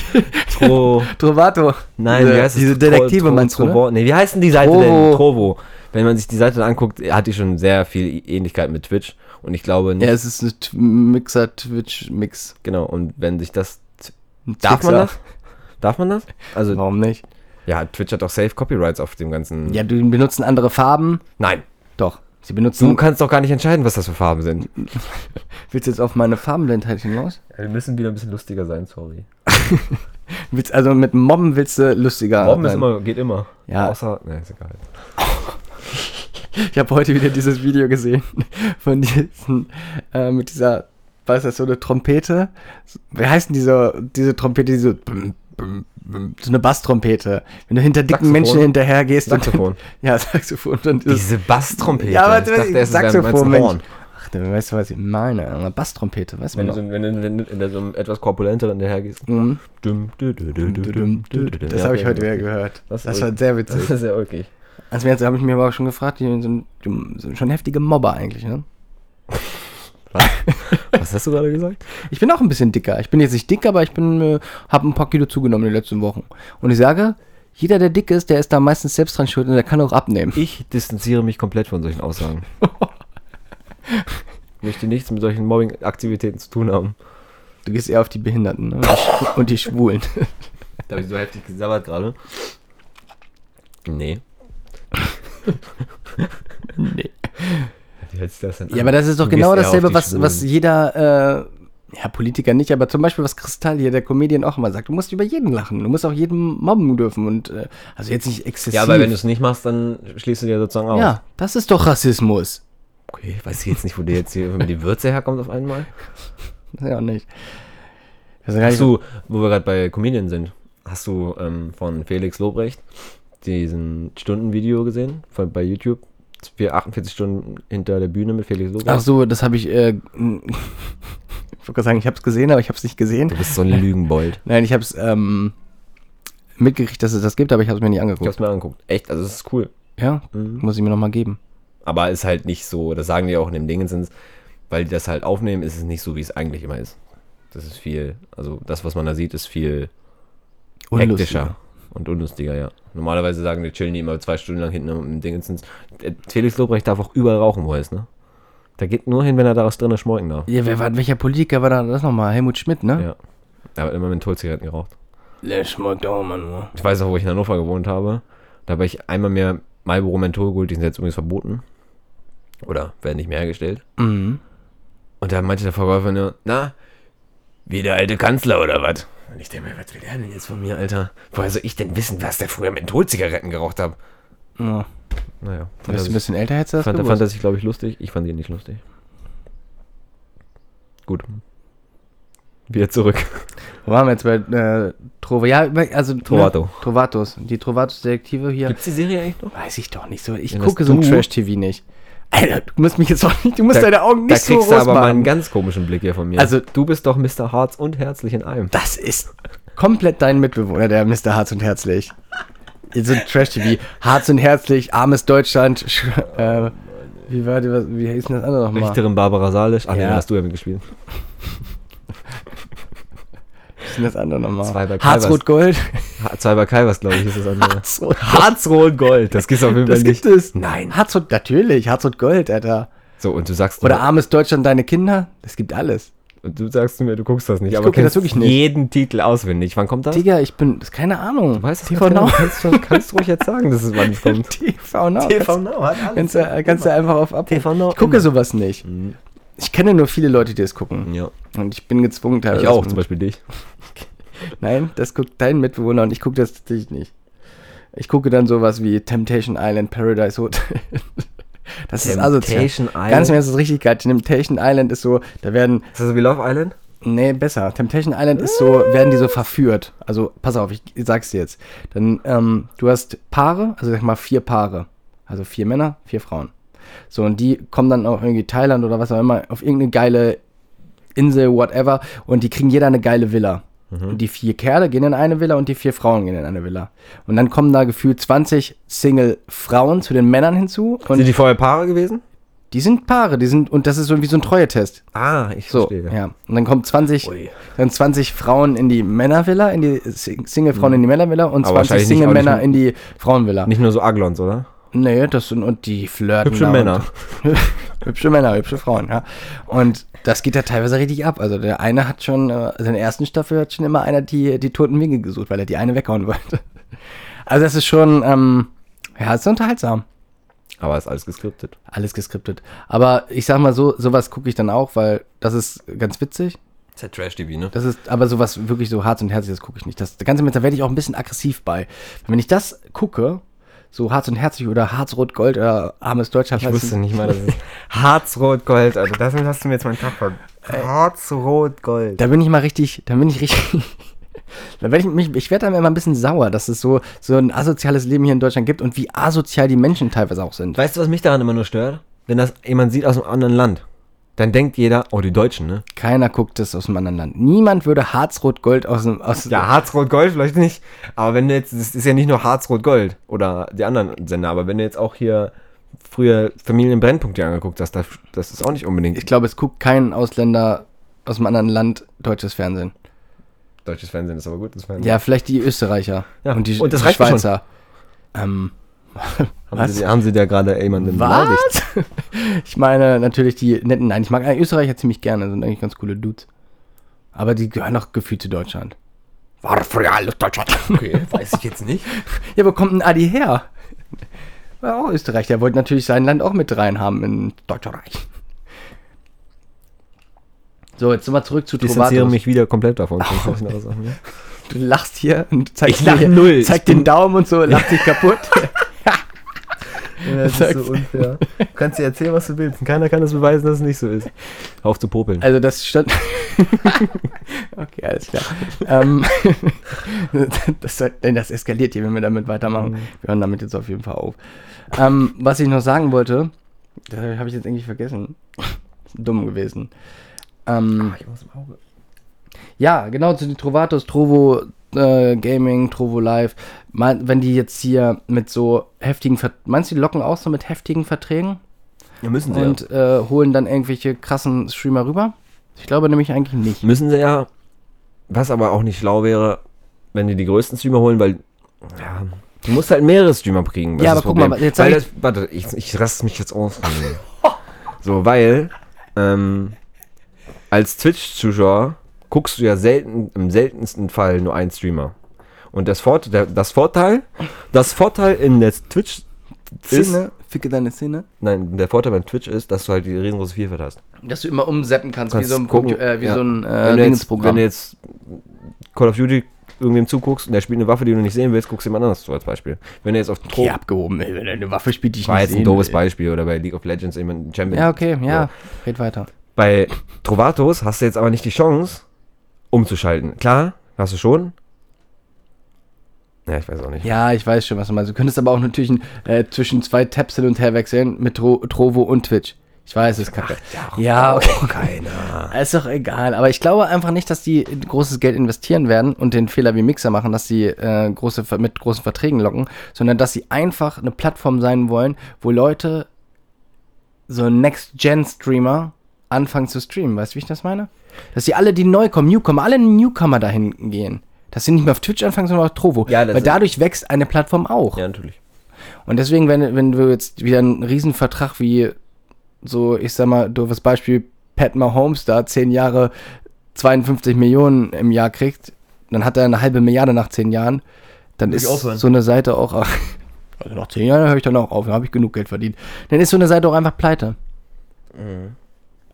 Speaker 1: Tro,
Speaker 2: Trovato.
Speaker 1: nein,
Speaker 2: diese,
Speaker 1: wie heißt das?
Speaker 2: Diese Detektive
Speaker 1: Tro-
Speaker 2: meinst du, ne?
Speaker 1: Trovo- Nee, wie heißt denn die Seite
Speaker 2: Trovo.
Speaker 1: denn? Trovo. Wenn man sich die Seite anguckt, hat die schon sehr viel Ähnlichkeit mit Twitch. Und ich glaube nicht,
Speaker 2: Ja, es ist ein Mixer-Twitch-Mix.
Speaker 1: genau, und wenn sich das, darf man das? Darf man das? Also,
Speaker 2: Warum nicht?
Speaker 1: ja, Twitch hat doch safe Copyrights auf dem ganzen.
Speaker 2: Ja, du benutzen andere Farben.
Speaker 1: Nein.
Speaker 2: Sie benutzen.
Speaker 1: du kannst doch gar nicht entscheiden, was das für Farben sind.
Speaker 2: willst du jetzt auf meine Farbenblindheit hinaus?
Speaker 1: Wir müssen wieder ein bisschen lustiger sein, sorry.
Speaker 2: Willst, also mit Mobben willst du lustiger
Speaker 1: ist
Speaker 2: sein.
Speaker 1: immer, geht immer.
Speaker 2: Ja.
Speaker 1: Außer, ne, ist egal.
Speaker 2: Ich habe heute wieder dieses Video gesehen von diesen, äh, mit dieser, was ist das, so eine Trompete? Wie heißt denn diese, diese Trompete, bum, bum, so eine Basstrompete? Wenn du hinter dicken
Speaker 1: Saxophon?
Speaker 2: Menschen hinterher gehst
Speaker 1: Saxophon.
Speaker 2: und. Ja, Saxophon. Und dann
Speaker 1: Diese Basstrompete.
Speaker 2: ja, aber
Speaker 1: ich dachte, es
Speaker 2: Saxophon,
Speaker 1: ein
Speaker 2: Mensch. Ach, du weißt du, was ich meine? Eine Basstrompete, weißt du
Speaker 1: Wenn du,
Speaker 2: noch?
Speaker 1: so, wenn du wenn du in so einem etwas korpulenteren dahergehst.
Speaker 2: Mhm. Das habe ich heute wieder gehört.
Speaker 1: Das
Speaker 2: Das,
Speaker 1: ist
Speaker 2: war sehr
Speaker 1: Das
Speaker 2: witzig.
Speaker 1: ist ja okay.
Speaker 2: Also jetzt habe ich mir aber auch schon gefragt, die sind, die sind schon heftige Mobber eigentlich, ne?
Speaker 1: Was hast du gerade gesagt?
Speaker 2: Ich bin auch ein bisschen dicker. Ich bin jetzt nicht dick, aber ich bin, äh, habe ein paar Kilo zugenommen in den letzten Wochen. Und ich sage, jeder, der dick ist, der ist da meistens selbst dran schuld und der kann auch abnehmen.
Speaker 1: Ich distanziere mich komplett von solchen Aussagen. Ich möchte nichts mit solchen Mobbing-Aktivitäten zu tun haben.
Speaker 2: Du gehst eher auf die Behinderten ne? und, die Schw- und die Schwulen.
Speaker 1: Da habe ich so heftig gesabbert gerade. Nee.
Speaker 2: nee.
Speaker 1: Sich das denn
Speaker 2: Ja, aber das ist doch genau dasselbe, was, was jeder, äh, ja, Politiker nicht, aber zum Beispiel was Kristall hier, der Comedian auch immer sagt, du musst über jeden lachen, du musst auch jeden mobben dürfen und, äh, also jetzt nicht exzessiv.
Speaker 1: Ja, aber wenn du es nicht machst, dann schließt du dir sozusagen aus.
Speaker 2: Ja, das ist doch Rassismus.
Speaker 1: Okay, ich weiß jetzt nicht, wo dir jetzt hier die Würze herkommt auf einmal.
Speaker 2: Ja, nicht.
Speaker 1: Hast du, wo wir gerade bei Comedian sind, hast du ähm, von Felix Lobrecht diesen Stundenvideo gesehen von, bei YouTube? Wir 48 Stunden hinter der Bühne mit Felix Lobrecht.
Speaker 2: Ach so, das habe ich, äh, ich wollte gerade sagen, ich habe es gesehen, aber ich habe es nicht gesehen.
Speaker 1: Du bist so ein Lügenbold.
Speaker 2: Nein, ich habe es ähm, mitgekriegt, dass es das gibt, aber ich habe es mir nicht
Speaker 1: Ich
Speaker 2: angeguckt.
Speaker 1: hab's mir angeguckt. Echt, also es ist cool.
Speaker 2: Ja,
Speaker 1: Mhm.
Speaker 2: muss ich mir nochmal geben.
Speaker 1: Aber ist halt nicht so, das sagen die auch in dem Dingensens, weil die das halt aufnehmen, ist es nicht so, wie es eigentlich immer ist. Das ist viel, also das, was man da sieht, ist viel hektischer und unlustiger, ja. Normalerweise sagen die chillen die immer zwei Stunden lang hinten im Dingensens. Der Felix Lobrecht darf auch überall rauchen, wo er ist, ne? Der geht nur hin, wenn er daraus drinnen schmolken darf.
Speaker 2: Ja, wer war, welcher Politiker war da das nochmal? Helmut Schmidt, ne?
Speaker 1: Ja. Er hat immer Mentholzigaretten geraucht.
Speaker 2: Der schmeckt auch mal nur.
Speaker 1: Ich weiß auch, wo ich in Hannover gewohnt habe. Da habe ich einmal mehr Marlboro Menthol geholt, die sind jetzt übrigens verboten. Oder werden nicht mehr hergestellt.
Speaker 2: Mhm.
Speaker 1: Und da meinte der Verkäufer nur, na, wie der alte Kanzler oder was? Und ich denke mir, was will der denn jetzt von mir, Alter? Woher soll ich denn wissen, was der früher Mentholzigaretten geraucht hat?
Speaker 2: Ja.
Speaker 1: Naja,
Speaker 2: Bist du ein bisschen älter, hättest du das
Speaker 1: fand, fand er sich, glaube ich, lustig. Ich fand ihn nicht lustig. Gut. Wieder zurück.
Speaker 2: Wo waren wir jetzt bei äh, Trovo? Ja, also
Speaker 1: Trovato.
Speaker 2: Ne, Trovatos. Die Trovatos-Detektive hier.
Speaker 1: Gibt's die Serie eigentlich noch?
Speaker 2: Weiß ich doch nicht so. Ich
Speaker 1: Wenn
Speaker 2: gucke so ein Trash-TV nicht. Alter, du musst mich jetzt auch nicht, du musst deine Augen
Speaker 1: da
Speaker 2: nicht so
Speaker 1: kriegst du
Speaker 2: groß
Speaker 1: aber mal einen
Speaker 2: machen.
Speaker 1: ganz komischen Blick hier von mir.
Speaker 2: Also-
Speaker 1: du bist doch Mr. Harz und herzlich in einem.
Speaker 2: Das ist komplett dein Mitbewohner, der Mr. Harz und Herzlich. So Trash-TV. Harz und Herzlich, armes Deutschland. sch- Äh, wie war die, wie hieß denn das andere nochmal?
Speaker 1: Richterin Barbara Salisch. Ach nee,
Speaker 2: Ja.
Speaker 1: dann hast du ja mitgespielt.
Speaker 2: Hieß denn das andere nochmal?
Speaker 1: Zwei bei
Speaker 2: Harz-Rot-Gold.
Speaker 1: Ha- Zwei bei Calvas, glaube ich, ist das andere.
Speaker 2: Harz-Rot.
Speaker 1: Harzrot-Gold. Das gibt's auf jeden Fall
Speaker 2: Das
Speaker 1: nicht.
Speaker 2: gibt es.
Speaker 1: Nein.
Speaker 2: Harz-Rot, natürlich. Harz-Rot-Gold, Alter.
Speaker 1: So, und du sagst
Speaker 2: Oder armes Deutschland, deine Kinder. Das gibt alles.
Speaker 1: und du sagst mir, du guckst das nicht,
Speaker 2: Ich
Speaker 1: aber
Speaker 2: gucke das
Speaker 1: kennst
Speaker 2: wirklich nicht.
Speaker 1: jeden Titel auswendig. Wann kommt das?
Speaker 2: Digga, ich bin, das ist keine Ahnung.
Speaker 1: Du weißt das
Speaker 2: TV. Now.
Speaker 1: Kannst du, kannst ruhig jetzt sagen, dass es wann es kommt.
Speaker 2: TV Now.
Speaker 1: Now hat
Speaker 2: Kannst du, kannst du einfach auf ab.
Speaker 1: TV Now
Speaker 2: Ich gucke
Speaker 1: immer.
Speaker 2: sowas nicht.
Speaker 1: Mhm.
Speaker 2: Ich kenne nur viele Leute, die es gucken.
Speaker 1: Ja,
Speaker 2: Und ich bin gezwungen, teilweise.
Speaker 1: ich auch, zum Beispiel dich.
Speaker 2: Nein, das guckt dein Mitbewohner und ich gucke das tatsächlich nicht. Ich gucke dann sowas wie Temptation Island, Paradise Hotel. Das ist.
Speaker 1: Temptation Island.
Speaker 2: Ganz im Ernst, das ist richtig geil. Temptation Island ist so, da werden,
Speaker 1: Ist das so wie Love Island?
Speaker 2: Nee, besser. Temptation Island ist so, werden die so verführt. Also, pass auf, ich sag's dir jetzt. Dann, ähm, du hast Paare, also sag mal vier Paare. Also vier Männer, vier Frauen. So, und die kommen dann auch irgendwie Thailand oder was auch immer auf irgendeine geile Insel, whatever, und die kriegen jeder eine geile Villa. Und die vier Kerle gehen in eine Villa und die vier Frauen gehen in eine Villa. Und dann kommen da gefühlt 20 Single-Frauen zu den Männern hinzu.
Speaker 1: Sind die vorher Paare gewesen?
Speaker 2: die sind Paare, die sind, und das ist so wie so ein Treue-Test.
Speaker 1: Ah, ich
Speaker 2: So,
Speaker 1: verstehe.
Speaker 2: ja. Und dann kommen 20,
Speaker 1: Ui.
Speaker 2: dann 20 Frauen in die Männervilla, in die Sing- Single-Frauen in die Männervilla und
Speaker 1: Aber
Speaker 2: 20
Speaker 1: wahrscheinlich nicht- auch
Speaker 2: Single-Männer in die Frauenvilla.
Speaker 1: Nicht nur so Aglons, oder?
Speaker 2: Nee, das sind, und die flirten.
Speaker 1: Hübsche
Speaker 2: da
Speaker 1: Männer.
Speaker 2: Und, hübsche Männer, hübsche Frauen, ja. Und das geht ja teilweise richtig ab. Also der eine hat schon, äh, also in der ersten Staffel hat schon immer einer die, die toten Winkel gesucht, weil er die eine weghauen wollte. Also das ist schon, ähm, ja, es ist unterhaltsam.
Speaker 1: Aber ist alles geskriptet.
Speaker 2: Alles geskriptet. Aber ich sag mal so, sowas gucke ich dann auch, weil das ist ganz witzig.
Speaker 1: ist ja Trash-TV, ne?
Speaker 2: Das ist aber sowas wirklich so Harz und Herzig, das gucke ich nicht. Das, das Ganze mit, da werde ich auch ein bisschen aggressiv bei. Wenn ich das gucke, so Harz und Herzig oder Harz, Rot, Gold oder Armes Deutschland,
Speaker 1: Ich wusste nicht mal, dass es Harz-Rot-Gold, also das hast du mir jetzt mal Tag von. Harz-Rot-Gold.
Speaker 2: da bin ich mal richtig, da bin ich richtig. Da werde ich mich, ich werde dann immer ein bisschen sauer, dass es so, so ein asoziales Leben hier in Deutschland gibt und wie asozial die Menschen teilweise auch sind.
Speaker 1: Weißt du, was mich daran immer nur stört? Wenn das jemand sieht aus einem anderen Land, dann denkt jeder, oh, die Deutschen, ne?
Speaker 2: Keiner guckt das aus einem anderen Land. Niemand würde Harz, Rot, Gold aus dem, aus,
Speaker 1: Ja, Harz-Rot-Gold vielleicht nicht, aber wenn du jetzt, das ist ja nicht nur Harz-Rot-Gold oder die anderen Sender, aber wenn du jetzt auch hier früher Familienbrennpunkt dir angeguckt hast, das, das ist auch nicht unbedingt
Speaker 2: ich glaube, es guckt kein Ausländer aus einem anderen Land deutsches Fernsehen.
Speaker 1: deutsches Fernsehen, ist aber gutes Fernsehen.
Speaker 2: Ja, vielleicht die Österreicher
Speaker 1: Ja,
Speaker 2: und die,
Speaker 1: und das
Speaker 2: die. Schweizer. Ähm,
Speaker 1: haben? Sie, haben Sie da gerade jemanden beleidigt?
Speaker 2: was? ich meine natürlich die netten, nein, ich mag eigentlich Österreicher ziemlich gerne, sind eigentlich ganz coole Dudes. Aber die gehören doch gefühlt zu Deutschland. War früher alles Deutschland.
Speaker 1: Okay, weiß ich jetzt nicht.
Speaker 2: Ja, wo kommt ein Adi her? War auch Österreich. Der wollte natürlich sein Land auch mit rein haben in Deutschreich. So, jetzt nochmal zurück zu
Speaker 1: Ich distanziere
Speaker 2: Trovatos.
Speaker 1: mich wieder komplett davon. Ne?
Speaker 2: Du lachst hier und zeigst
Speaker 1: Ich lach
Speaker 2: mir-
Speaker 1: null.
Speaker 2: Zeig
Speaker 1: Ich
Speaker 2: den Daumen und so, lach dich kaputt.
Speaker 1: Das ist so unfair. Du kannst dir erzählen, was du willst. Und keiner kann das beweisen, dass es nicht so ist. Auf zu popeln.
Speaker 2: Also das stand. okay, alles klar. ähm, das, denn das eskaliert hier, wenn wir damit weitermachen. Wir hören damit jetzt auf jeden Fall auf. Ähm, was ich noch sagen wollte, das habe ich jetzt irgendwie vergessen. Dumm gewesen. Ähm,
Speaker 1: ich muss im Auge.
Speaker 2: ja, genau zu den Trovatos, Trovo äh, Gaming, Trovo Live. Mein, wenn die jetzt hier mit so heftigen, Ver meinst du, die locken auch so mit heftigen Verträgen?
Speaker 1: Ja, müssen sie
Speaker 2: und äh, holen dann irgendwelche krassen Streamer rüber? Ich glaube nämlich eigentlich nicht.
Speaker 1: ja. Müssen sie ja. Was aber auch nicht schlau wäre, wenn die die größten Streamer holen, weil. Ja, du musst halt mehrere Streamer kriegen.
Speaker 2: Ja, aber guck mal, jetzt
Speaker 1: weil das, Warte, ich, ich raste mich jetzt aus. so, weil. Ähm, als Twitch-Zuschauer guckst du ja selten, im seltensten Fall nur einen Streamer. Und das, Vort, der, das Vorteil, das Vorteil in der Twitch ist,
Speaker 2: Szene, ficke deine Szene.
Speaker 1: nein, der Vorteil beim Twitch ist, dass du halt die riesengroße Vielfalt hast.
Speaker 2: Dass du immer umseppen kannst,
Speaker 1: Kannst
Speaker 2: wie so ein,
Speaker 1: gucken,
Speaker 2: äh, wie
Speaker 1: ja.
Speaker 2: so ein äh,
Speaker 1: wenn, du jetzt, wenn du jetzt Call of Duty irgendwem zuguckst und der spielt eine Waffe, die du nicht sehen willst, guckst du jemand anderes zu als Beispiel. Wenn du jetzt auf
Speaker 2: Okay, abgehoben, ey, wenn er eine Waffe spielt, die ich
Speaker 1: war
Speaker 2: nicht
Speaker 1: jetzt ein
Speaker 2: sehen
Speaker 1: doofes. Beispiel oder bei League of Legends jemand Champion.
Speaker 2: Ja, okay, ja, red weiter.
Speaker 1: Bei Trovatos hast du jetzt aber nicht die Chance, umzuschalten. Klar, hast du schon. Ja, ich weiß auch nicht.
Speaker 2: Ja, ich weiß schon, was du meinst. Du könntest aber auch natürlich äh, zwischen zwei Tabs hin und her wechseln mit Tro Trovo und Twitch. Ich weiß, ist kacke. Ja, okay.
Speaker 1: keiner.
Speaker 2: Ist doch egal. Aber ich glaube einfach nicht, dass die großes Geld investieren werden und den Fehler wie Mixer machen, dass sie äh, große, mit großen Verträgen locken, sondern dass sie einfach eine Plattform sein wollen, wo Leute, so Next-Gen-Streamer, anfangen zu streamen. Weißt du, wie ich das meine? Dass sie alle, die neu kommen, Newcomer, alle Newcomer dahin gehen. Dass sie nicht mehr auf Twitch anfangen, sondern auf Trovo.
Speaker 1: Ja,
Speaker 2: Weil dadurch wächst eine Plattform auch.
Speaker 1: Ja, natürlich.
Speaker 2: Und deswegen, wenn, wenn du jetzt wieder einen Riesenvertrag wie so, ich sag mal, doofes Beispiel, Pat Mahomes da 10 Jahre 52 Millionen im Jahr kriegt, dann hat er eine halbe Milliarde nach 10 Jahren, dann
Speaker 1: Muss
Speaker 2: ist so eine Seite auch, also nach 10 Jahren höre ich dann auch auf, dann habe ich genug Geld verdient. Dann ist so eine Seite auch einfach pleite.
Speaker 1: Mhm.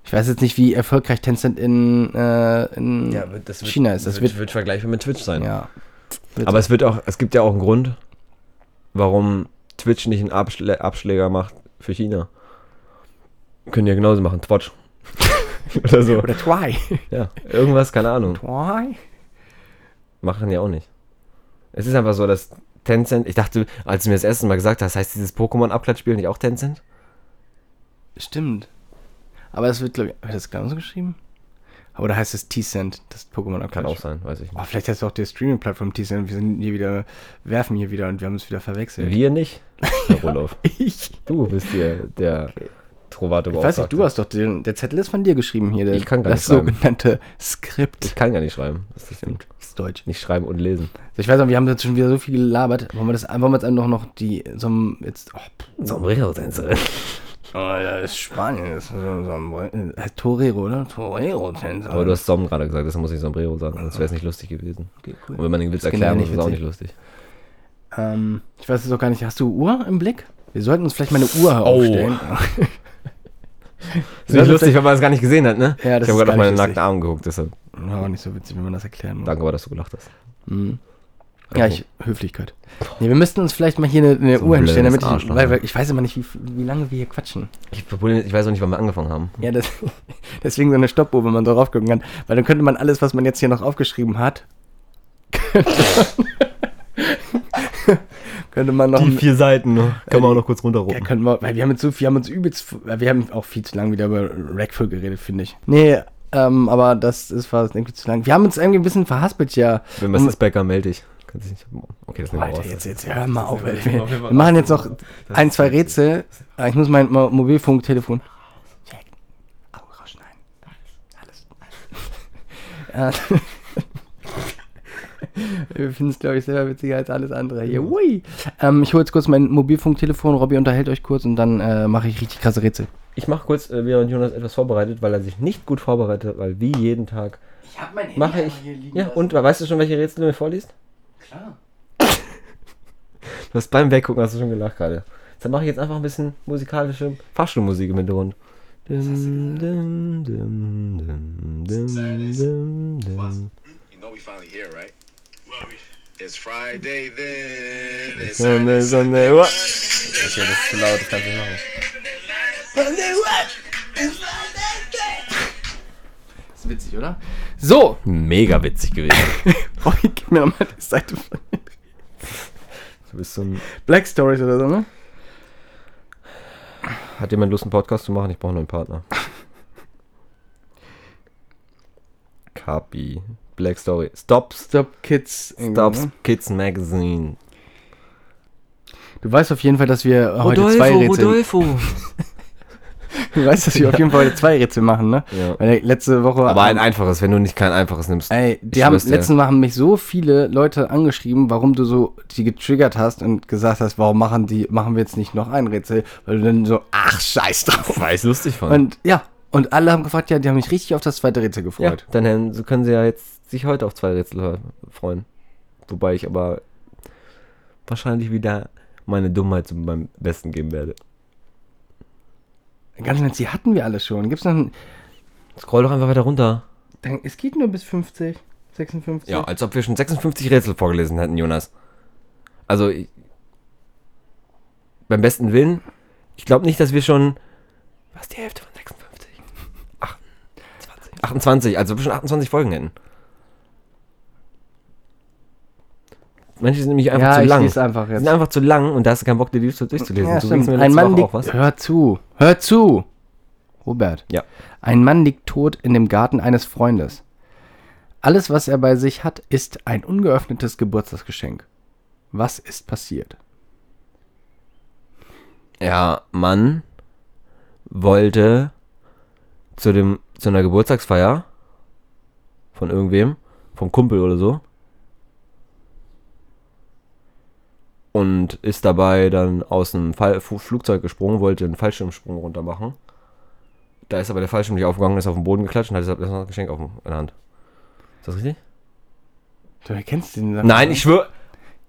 Speaker 2: Ich weiß jetzt nicht, wie erfolgreich Tencent in, äh, in China ist. Das wird,
Speaker 1: wird vergleichbar mit Twitch sein.
Speaker 2: ja. Wird
Speaker 1: Aber es wird auch, es gibt ja auch einen Grund, warum Twitch nicht einen Abschlä Abschläger macht für China. Können ja genauso machen, Twitch. Oder so.
Speaker 2: Oder Twy.
Speaker 1: Ja, irgendwas, keine Ahnung.
Speaker 2: Twy?
Speaker 1: Machen die auch nicht. Es ist einfach so, dass Tencent, ich dachte, als du mir das erste Mal gesagt hast, heißt dieses Pokémon-Abklatschspiel nicht auch Tencent?
Speaker 2: Stimmt. Aber das wird, glaube ich, wird das genauso geschrieben? Oder heißt es T-Cent, das Pokémon
Speaker 1: Kann auch sein, weiß ich
Speaker 2: Oh,
Speaker 1: nicht.
Speaker 2: vielleicht heißt es auch die Streaming-Plattform T-Cent. Wir sind hier wieder, werfen hier wieder und wir haben es wieder verwechselt.
Speaker 1: Wir nicht, Herr Roloff.
Speaker 2: Ich.
Speaker 1: Du bist hier der Trovato
Speaker 2: Ich weiß nicht, du hast doch den, der Zettel ist von dir geschrieben hier. Der,
Speaker 1: Ich kann gar
Speaker 2: das
Speaker 1: nicht schreiben.
Speaker 2: sogenannte Skript.
Speaker 1: Ich kann gar nicht schreiben. Das ist das Ding.
Speaker 2: Das ist Deutsch.
Speaker 1: Nicht schreiben und lesen.
Speaker 2: So, ich weiß noch, wir haben jetzt schon wieder so viel gelabert. Wollen wir das wollen wir jetzt einfach noch die so ein- jetzt oh, pff,
Speaker 1: Sombrero-Tänzerin.
Speaker 2: oh, ja, das ist Spanien, das ist so, ein heißt Torero, oder? Torero Tänzer.
Speaker 1: Aber du hast Som gerade gesagt, deshalb muss ich Sombrero sagen, sonst wäre es nicht lustig gewesen.
Speaker 2: okay,
Speaker 1: Und
Speaker 2: cool.
Speaker 1: wenn man den Witz
Speaker 2: Das
Speaker 1: erklären muss, ist es auch
Speaker 2: nicht
Speaker 1: lustig.
Speaker 2: ähm, ich weiß es auch gar nicht. Hast du Uhr im Blick? Wir sollten uns vielleicht mal eine Uhr
Speaker 1: Oh.
Speaker 2: aufstellen.
Speaker 1: Ist nicht lustig, wenn man es gar nicht gesehen hat, ne?
Speaker 2: Ja, das
Speaker 1: ich habe gerade auf meine
Speaker 2: nicht
Speaker 1: nackten. Arme geguckt, deshalb
Speaker 2: Ja, nicht so witzig, wenn man das erklären muss.
Speaker 1: danke aber, dass du gelacht hast.
Speaker 2: Mhm. Ja, ich, Höflichkeit. Nee, wir müssten uns vielleicht mal hier eine, eine
Speaker 1: So ein
Speaker 2: Uhr hinstellen, damit ich,
Speaker 1: Arschloch,
Speaker 2: weil,
Speaker 1: ne?
Speaker 2: weil ich weiß immer nicht, wie, wie lange wir hier quatschen.
Speaker 1: Ich, ich weiß auch nicht, wann wir angefangen haben.
Speaker 2: Ja, das, deswegen so eine Stoppuhr, wenn man darauf gucken kann. Weil dann könnte man alles, was man jetzt hier noch aufgeschrieben hat, könnte man, noch.
Speaker 1: vier Seiten, ne?
Speaker 2: Kann man auch
Speaker 1: noch kurz
Speaker 2: ja,
Speaker 1: runterrufen.
Speaker 2: können wir, weil wir haben jetzt so viel, wir haben uns übelst, wir haben auch viel zu lange wieder über Rackful geredet, finde ich. Nee, ähm, aber das ist fast irgendwie zu lang. Wir haben uns irgendwie ein bisschen verhaspelt, ja.
Speaker 1: Wenn was ist, Bäcker, melde dich. Kannst du nicht. Okay, das nehmen wir
Speaker 2: Alter,
Speaker 1: raus.
Speaker 2: jetzt, jetzt hör mal auf. Ey.
Speaker 1: ist
Speaker 2: Wir, wir machen jetzt noch ein, zwei. Rätsel. Ah, Ich muss mein Mo Mobilfunktelefon. Check. Augen rausschneiden. Alles. alles. Ja. Wir finden es, glaube ich, selber witziger als alles andere hier. Ui. Ähm, ich hole jetzt kurz mein Mobilfunktelefon. Robby unterhält euch kurz und dann äh, mache ich richtig krasse Rätsel.
Speaker 1: Ich mache kurz, äh, während Jonas etwas vorbereitet, weil er sich nicht gut vorbereitet, weil wie jeden Tag
Speaker 2: Ich habe mein
Speaker 1: mache ich. Ja, und weißt du schon, welche Rätsel du mir vorliest?
Speaker 2: Klar.
Speaker 1: Du hast beim Weggucken hast du schon gelacht gerade. Dann mache ich jetzt einfach ein bisschen musikalische Fahrstuhlmusik im Hintergrund. Dum, dum, dum, dum, dum, dum.
Speaker 3: You know we finally here, right? It's Friday then. It's
Speaker 1: Sonne, Sonne, what? Okay, das ist zu laut, das kannst du nicht machen.
Speaker 2: Das ist witzig, oder? So.
Speaker 1: Mega witzig gewesen.
Speaker 2: Robby, gib mir nochmal die Seite von
Speaker 1: Du bist so ein.
Speaker 2: Black Stories oder so, ne?
Speaker 1: Hat jemand Lust, einen Podcast zu machen? Ich brauche nur einen Partner. Kapi. Black Story. Stops.
Speaker 2: Stop Kids.
Speaker 1: Stops
Speaker 2: Ne?
Speaker 1: Kids Magazine.
Speaker 2: Du weißt auf jeden Fall, dass wir heute zwei Rätsel.
Speaker 1: Rodolfo.
Speaker 2: Du weißt, dass wir auf jeden Fall heute zwei Rätsel machen, ne?
Speaker 1: Ja.
Speaker 2: Weil letzte Woche.
Speaker 1: Aber ein einfaches, wenn du nicht kein einfaches nimmst.
Speaker 2: Ey, die
Speaker 1: Ich
Speaker 2: haben letzten Mal haben mich so viele Leute angeschrieben, warum du so die getriggert hast und gesagt hast, warum machen die, machen wir jetzt nicht noch ein Rätsel, weil du dann so, ach scheiß drauf.
Speaker 1: Weiß lustig von.
Speaker 2: Und ja, und alle haben gefragt, ja, die haben mich richtig auf das zweite Rätsel
Speaker 1: ja,
Speaker 2: gefreut.
Speaker 1: dann hätten- so können sie ja jetzt sich heute auf zwei Rätsel freuen. Wobei ich aber wahrscheinlich wieder meine Dummheit zu meinem Besten geben werde.
Speaker 2: Ganz die hatten wir alle schon. Gibt's noch ein,
Speaker 1: Scroll doch einfach weiter runter.
Speaker 2: dann, es geht nur bis 50, 56.
Speaker 1: Ja, als ob wir schon 56 Rätsel vorgelesen hätten, Jonas. Also, ich, beim besten Willen, ich glaube nicht, dass wir schon. Was die Hälfte von 56? 28. 28, als ob wir schon 28 Folgen hätten. Manche sind nämlich einfach
Speaker 2: ja,
Speaker 1: zu
Speaker 2: ich
Speaker 1: lang.
Speaker 2: lese einfach
Speaker 1: Die
Speaker 2: jetzt.
Speaker 1: sind einfach zu lang und da hast du keinen Bock, die Lied durchzulesen.
Speaker 2: Ja,
Speaker 1: du mir
Speaker 2: Ein Mann liegt, hör zu, hör zu. Robert.
Speaker 1: Ja.
Speaker 2: Ein Mann liegt tot in dem Garten eines Freundes. Alles, was er bei sich hat, ist ein ungeöffnetes Geburtstagsgeschenk. Was ist passiert?
Speaker 1: Ja, Mann wollte zu dem zu einer Geburtstagsfeier von irgendwem, vom Kumpel oder so. Und ist dabei dann aus einem Fall, Flugzeug gesprungen, wollte einen Fallschirmsprung runter machen. Da ist aber der Fallschirm nicht aufgegangen, ist auf den Boden geklatscht und hat deshalb erstmal das Geschenk auf, dem- in der Hand. Ist das richtig?
Speaker 2: Du erkennst den Satz,
Speaker 1: Nein, ich schwöre.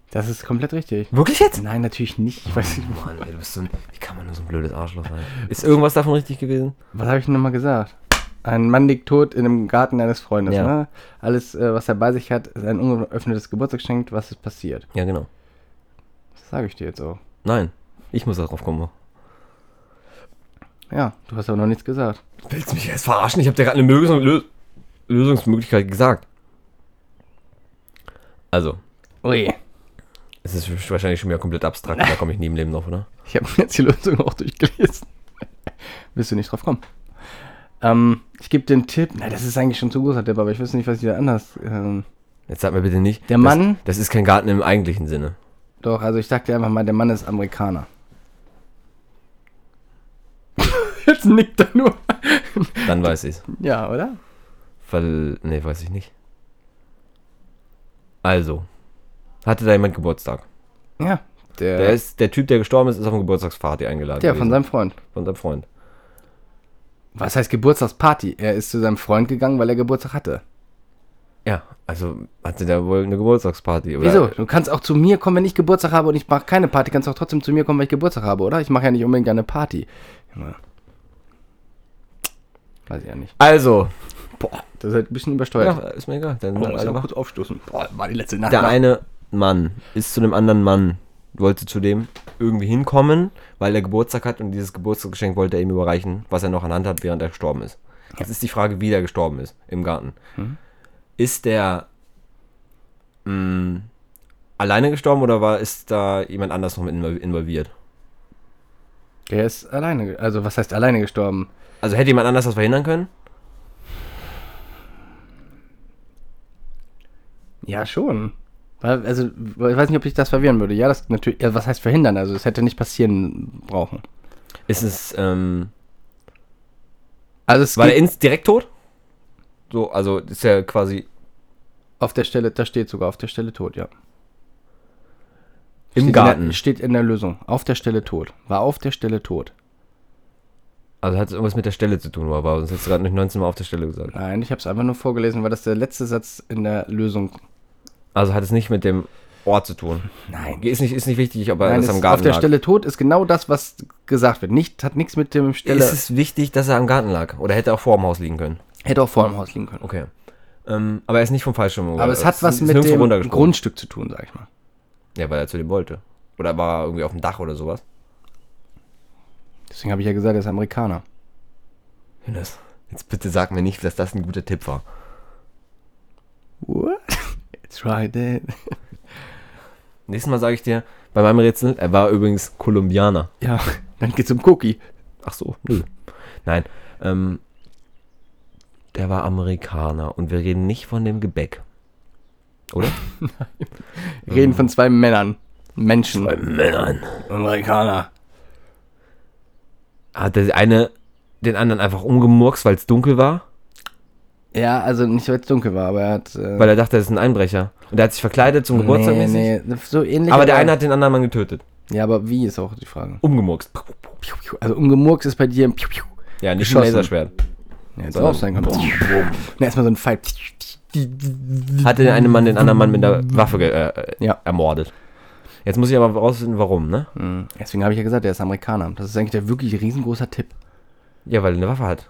Speaker 2: Das ist komplett richtig.
Speaker 1: Wirklich jetzt?
Speaker 2: Nein, natürlich nicht. Ich weiß nicht.
Speaker 1: Mann, ey, du bist so ein. Wie kann man nur so ein blödes Arschloch sein? Ist irgendwas davon richtig gewesen?
Speaker 2: Was habe ich denn nochmal gesagt? Ein Mann liegt tot in dem Garten eines Freundes.
Speaker 1: Ja.
Speaker 2: Ne? Alles, äh, was er bei sich hat, ist ein ungeöffnetes Geburtstagsgeschenk. Was ist passiert?
Speaker 1: Ja, genau.
Speaker 2: Das sage ich dir jetzt auch.
Speaker 1: Nein, ich muss darauf kommen.
Speaker 2: Ja, du hast aber noch nichts gesagt.
Speaker 1: Willst du mich jetzt verarschen? Ich habe dir gerade eine Lösung, Lö Lösungsmöglichkeit gesagt. Also,
Speaker 2: Ui.
Speaker 1: es ist wahrscheinlich schon wieder komplett abstrakt, da komme ich nie im Leben drauf, oder?
Speaker 2: Ich habe mir jetzt die Lösung auch durchgelesen. Willst du nicht drauf kommen? Ähm, ich gebe den Tipp. Na, das ist eigentlich schon zu großer Tipp, aber ich weiß nicht, was ich da anders. Ähm,
Speaker 1: Jetzt sag mir bitte nicht.
Speaker 2: Der
Speaker 1: das,
Speaker 2: Mann-
Speaker 1: Das ist kein Garten im eigentlichen Sinne.
Speaker 2: Doch, also ich sag dir einfach mal, der Mann ist Amerikaner. jetzt nickt er nur.
Speaker 1: Dann weiß ich's.
Speaker 2: ja, oder?
Speaker 1: Weil, nee, weiß ich nicht. Also, hatte da jemand Geburtstag?
Speaker 2: Ja. Der,
Speaker 1: Der, ist, der Typ, der gestorben ist, ist auf eine Geburtstagsparty eingeladen.
Speaker 2: der von seinem Freund.
Speaker 1: von seinem Freund.
Speaker 2: Was heißt Geburtstagsparty? Er ist zu seinem Freund gegangen, weil er Geburtstag hatte.
Speaker 1: Ja, also hatte der wohl eine Geburtstagsparty. Oder?
Speaker 2: Wieso? Du kannst auch zu mir kommen, wenn ich Geburtstag habe und ich mache keine Party, kannst auch trotzdem zu mir kommen, weil ich Geburtstag habe, oder? Ich mache ja nicht unbedingt eine Party. Junge. Weiß ich ja nicht.
Speaker 1: Also,
Speaker 2: Boah, das ist halt ein bisschen übersteuert.
Speaker 1: ja, ist mir egal. Dann
Speaker 2: Oh, muss ich
Speaker 1: einfach-
Speaker 2: mal kurz aufstoßen. Boah, war die letzte Nacht.
Speaker 1: der eine Mann ist zu einem anderen Mann, wollte zu dem irgendwie hinkommen, weil er Geburtstag hat und dieses Geburtstagsgeschenk wollte er ihm überreichen, was er noch an Hand hat, während er gestorben ist. Jetzt ist die Frage, wie der gestorben ist im Garten. Ist der mh, alleine gestorben oder war ist da jemand anders noch mit invol- involviert?
Speaker 2: Der ist alleine, also was heißt alleine gestorben?
Speaker 1: Also hätte jemand anders das verhindern können?
Speaker 2: Ja, schon. Also, ich weiß nicht, ob ich das verwirren würde. Ja, das natürlich, ja, was heißt verhindern? Also, es hätte nicht passieren brauchen.
Speaker 1: Ist es, ähm,
Speaker 2: Also, es
Speaker 1: war der direkt tot? So, also ist er quasi
Speaker 2: auf der Stelle, da steht sogar auf der Stelle tot, ja.
Speaker 1: im
Speaker 2: steht In
Speaker 1: Garten.
Speaker 2: der, steht in der Lösung. Auf der Stelle tot. War auf der Stelle tot.
Speaker 1: Also hat es irgendwas mit der Stelle zu tun, aber sonst hättest du gerade nicht 19 Mal auf der Stelle gesagt.
Speaker 2: Nein, ich habe es einfach nur vorgelesen, weil das der letzte Satz in der Lösung.
Speaker 1: Also hat es nicht mit dem Ort zu tun.
Speaker 2: Nein.
Speaker 1: Ist nicht, ist nicht wichtig, ob er
Speaker 2: Nein,
Speaker 1: das
Speaker 2: es,
Speaker 1: am Garten
Speaker 2: auf der
Speaker 1: lag.
Speaker 2: Stelle tot ist genau das, was gesagt wird. Nicht, hat nichts mit dem Stelle.
Speaker 1: Ist es wichtig, dass er am Garten lag? Oder hätte er auch vor dem Haus liegen können?
Speaker 2: Hätte auch vor dem Haus liegen können.
Speaker 1: Okay. Ähm, aber er ist nicht vom Fallschirm.
Speaker 2: Aber es hat was mit dem. Grundstück zu tun, sag ich mal.
Speaker 1: Ja, weil er zu dem wollte. Oder war er irgendwie auf dem Dach oder sowas?
Speaker 2: Deswegen habe ich ja gesagt, er ist Amerikaner.
Speaker 1: Jonas, jetzt bitte sag mir nicht, dass das ein guter Tipp war.
Speaker 2: What? It's right
Speaker 1: Nächstes Mal sage ich dir, bei meinem Rätsel, er war übrigens Kolumbianer.
Speaker 2: Ja, dann geht's um Cookie.
Speaker 1: Ach so, nö. Nein, ähm, der war Amerikaner und wir reden nicht von dem Gebäck. Oder?
Speaker 2: Wir reden von zwei Männern. Menschen.
Speaker 1: Männern.
Speaker 2: Amerikaner.
Speaker 1: Hat der eine den anderen einfach umgemurkst, weil es dunkel war?
Speaker 2: Ja, also nicht, weil es dunkel war, aber er hat. Äh,
Speaker 1: Weil er dachte, das ist ein Einbrecher. Und er hat sich verkleidet zum Geburtstag
Speaker 2: nee,
Speaker 1: mäßig.
Speaker 2: nee, so ähnlich.
Speaker 1: Aber der eine hat den anderen Mann getötet.
Speaker 2: Ja, aber wie ist auch die Frage.
Speaker 1: Umgemurkst.
Speaker 2: Also umgemurks ist bei dir ein.
Speaker 1: Ja, nicht ein. Laserschwert.
Speaker 2: Ja, jetzt auch sein kann. Na, erstmal so ein Fight.
Speaker 1: Hatte der eine Mann den anderen Mann mit der Waffe ge- äh,
Speaker 2: Ja.
Speaker 1: ermordet. Jetzt muss ich aber rausfinden, warum, ne?
Speaker 2: Hm, Deswegen habe ich ja gesagt, der ist Amerikaner. Das ist eigentlich der wirklich riesengroßer Tipp.
Speaker 1: Ja, weil er eine Waffe hat.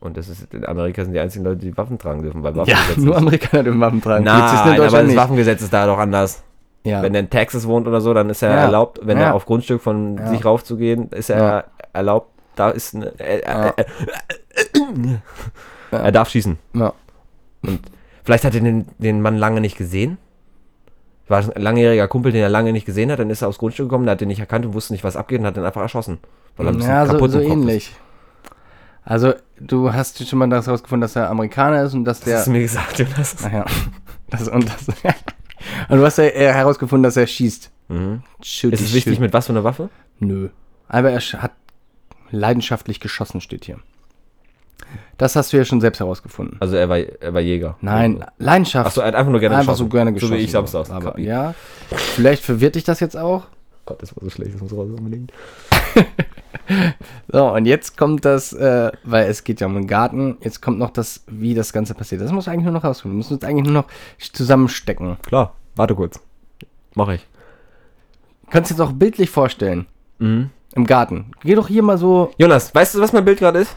Speaker 1: Und das ist, in Amerika sind die einzigen Leute, die Waffen tragen dürfen, weil
Speaker 2: Ja,
Speaker 1: Waffengesetz
Speaker 2: nur. Amerikaner dürfen Waffen tragen.
Speaker 1: Nein, aber
Speaker 2: Deutschland
Speaker 1: das
Speaker 2: nicht.
Speaker 1: Waffengesetz ist da doch anders.
Speaker 2: Ja.
Speaker 1: Wenn er in Texas wohnt oder so, dann ist er
Speaker 2: Ja.
Speaker 1: erlaubt, wenn
Speaker 2: Ja.
Speaker 1: er auf Grundstück von
Speaker 2: Ja.
Speaker 1: sich raufzugehen, ist er
Speaker 2: Ja.
Speaker 1: erlaubt, da ist eine, äh,
Speaker 2: Ja.
Speaker 1: äh, äh, er darf schießen.
Speaker 2: ja.
Speaker 1: Vielleicht hat er den, den Mann lange nicht gesehen. War ein langjähriger Kumpel, den er lange nicht gesehen hat, dann ist er aufs Grundstück gekommen, der hat den nicht erkannt und wusste nicht, was abgeht und hat den einfach erschossen. Weil er ein bisschen
Speaker 2: Ja, so,
Speaker 1: kaputt
Speaker 2: so
Speaker 1: ist.
Speaker 2: ähnlich. Also, du hast schon mal das rausgefunden, dass er Amerikaner ist und dass
Speaker 1: Das
Speaker 2: der.
Speaker 1: hast du mir gesagt, Jonas.
Speaker 2: Ach ja. Das, und, das, und du hast ja herausgefunden, dass er schießt.
Speaker 1: Mhm.
Speaker 2: Shoot,
Speaker 1: Ist es wichtig mit was für einer Waffe?
Speaker 2: Nö. Aber er hat leidenschaftlich geschossen, steht hier. Das hast du ja schon selbst herausgefunden.
Speaker 1: Also er war, er war Jäger.
Speaker 2: Nein, Leidenschaft.
Speaker 1: Achso, er hat einfach nur gerne
Speaker 2: einfach
Speaker 1: geschossen.
Speaker 2: so gerne geschossen.
Speaker 1: So wie ich samstags.
Speaker 2: Aber,
Speaker 1: Kapi.
Speaker 2: ja. Vielleicht verwirrt dich das jetzt auch.
Speaker 1: Gott, das war so schlecht, das muss raus unbedingt.
Speaker 2: So, und jetzt kommt das, äh, weil es geht ja um den Garten, jetzt kommt noch das, wie das Ganze passiert. Das muss eigentlich nur noch rausfinden. Wir müssen uns eigentlich nur noch zusammenstecken.
Speaker 1: Klar, warte kurz. Mach ich.
Speaker 2: Du kannst dir das auch bildlich vorstellen.
Speaker 1: Mhm.
Speaker 2: Im Garten. Geh doch hier mal so.
Speaker 1: Jonas, weißt du, was mein Bild gerade ist?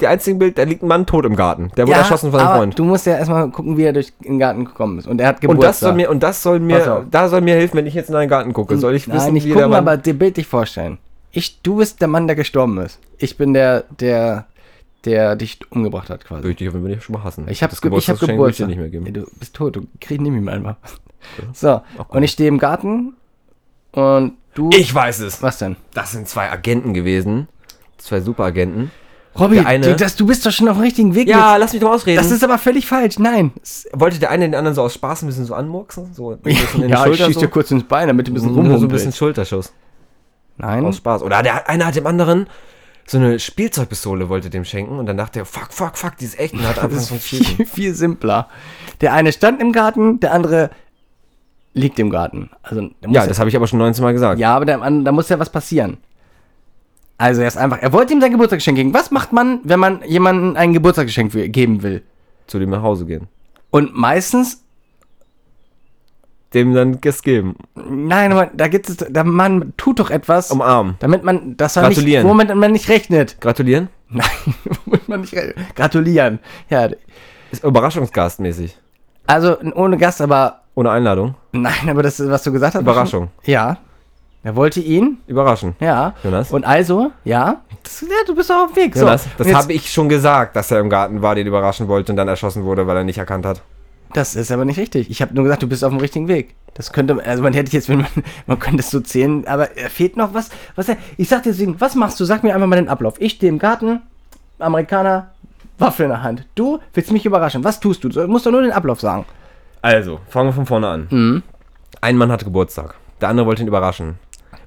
Speaker 1: Die einzige Bild, da liegt ein Mann tot im Garten. Der wurde erschossen von seinem
Speaker 2: aber
Speaker 1: Freund.
Speaker 2: Du musst ja erstmal gucken, wie er durch den Garten gekommen ist. Und er hat
Speaker 1: Und
Speaker 2: Geburtstag.
Speaker 1: das soll mir, und das soll mir, da soll mir helfen, wenn ich jetzt in deinen Garten gucke. Soll ich
Speaker 2: Nein,
Speaker 1: wissen,
Speaker 2: nicht
Speaker 1: wie
Speaker 2: gucken,
Speaker 1: der Mann,
Speaker 2: aber dir bildlich vorstellen. Ich, du bist der Mann, der gestorben ist. Ich bin der, der, der dich umgebracht hat, quasi.
Speaker 1: Würde ich dich auf jeden Fall schon mal hassen.
Speaker 2: Ich habe ge ich hab
Speaker 1: würde ich
Speaker 2: Geburtstag.
Speaker 1: nicht mehr geben.
Speaker 2: Ey, du bist tot, du kriegst nicht mehr einfach. So, und ich stehe im Garten und du.
Speaker 1: Ich weiß es.
Speaker 2: Was denn?
Speaker 1: Das sind zwei Agenten gewesen. Zwei Superagenten.
Speaker 2: Robby,
Speaker 1: eine-
Speaker 2: du, das, du bist doch schon auf dem richtigen Weg.
Speaker 1: Ja,
Speaker 2: mit-
Speaker 1: lass mich doch ausreden.
Speaker 2: das ist aber völlig falsch. Nein.
Speaker 1: Wollte der eine den anderen so aus Spaß ein bisschen so anmurksen? So ein bisschen in die
Speaker 2: Ja, ich
Speaker 1: Schulter
Speaker 2: schieß
Speaker 1: so?
Speaker 2: dir kurz ins Bein, damit du ein bisschen
Speaker 1: Nur so ein bisschen
Speaker 2: rumhumpelst.
Speaker 1: Schulterschuss.
Speaker 2: Nein.
Speaker 1: Aus Spaß. Oder der eine hat dem anderen so eine Spielzeugpistole wollte dem schenken und dann dachte er, fuck, fuck, fuck, die ist echt und hat
Speaker 2: Das
Speaker 1: angefangen zu schießen.
Speaker 2: viel, viel simpler. Der eine stand im Garten, der andere liegt im Garten. Also, da
Speaker 1: Ja, das habe ich aber schon 19 Mal gesagt.
Speaker 2: ja, aber an- da muss ja was passieren. Also er ist einfach, er wollte ihm sein Geburtstagsgeschenk geben. Was macht man, wenn man jemandem ein Geburtstagsgeschenk geben will?
Speaker 1: Zu dem nach Hause gehen.
Speaker 2: Und meistens,
Speaker 1: Dem dann das geben.
Speaker 2: nein, aber da gibt es, da man tut doch etwas,
Speaker 1: Umarmen.
Speaker 2: damit man, das er nicht,
Speaker 1: Gratulieren.
Speaker 2: womit man nicht rechnet.
Speaker 1: Gratulieren?
Speaker 2: Nein, womit man nicht rechnet. Gratulieren. Ja,
Speaker 1: Ist Überraschungsgastmäßig.
Speaker 2: also ohne Gast, aber
Speaker 1: Ohne Einladung.
Speaker 2: nein, aber das, ist, was du gesagt hast.
Speaker 1: Überraschung.
Speaker 2: Ja. Er wollte ihn,
Speaker 1: Überraschen.
Speaker 2: ja.
Speaker 1: Jonas?
Speaker 2: Und also, ja, das, ja du bist doch auf dem Weg. So,
Speaker 1: Jonas,
Speaker 2: und
Speaker 1: das habe ich schon gesagt, dass er im Garten war, den überraschen wollte und dann erschossen wurde, weil er nicht erkannt hat.
Speaker 2: Das ist aber nicht richtig. Ich habe nur gesagt, du bist auf dem richtigen Weg. Das könnte, also man hätte jetzt, wenn man, man könnte es so zählen, aber er fehlt noch was. was er, ich sag dir deswegen, was machst du? Sag mir einfach mal den Ablauf. Ich stehe im Garten, Amerikaner, Waffe in der Hand. Du willst mich überraschen. Was tust du? Du musst doch nur den Ablauf sagen.
Speaker 1: Also, fangen wir von vorne an.
Speaker 2: Mhm.
Speaker 1: Ein Mann hatte Geburtstag. Der andere wollte ihn überraschen.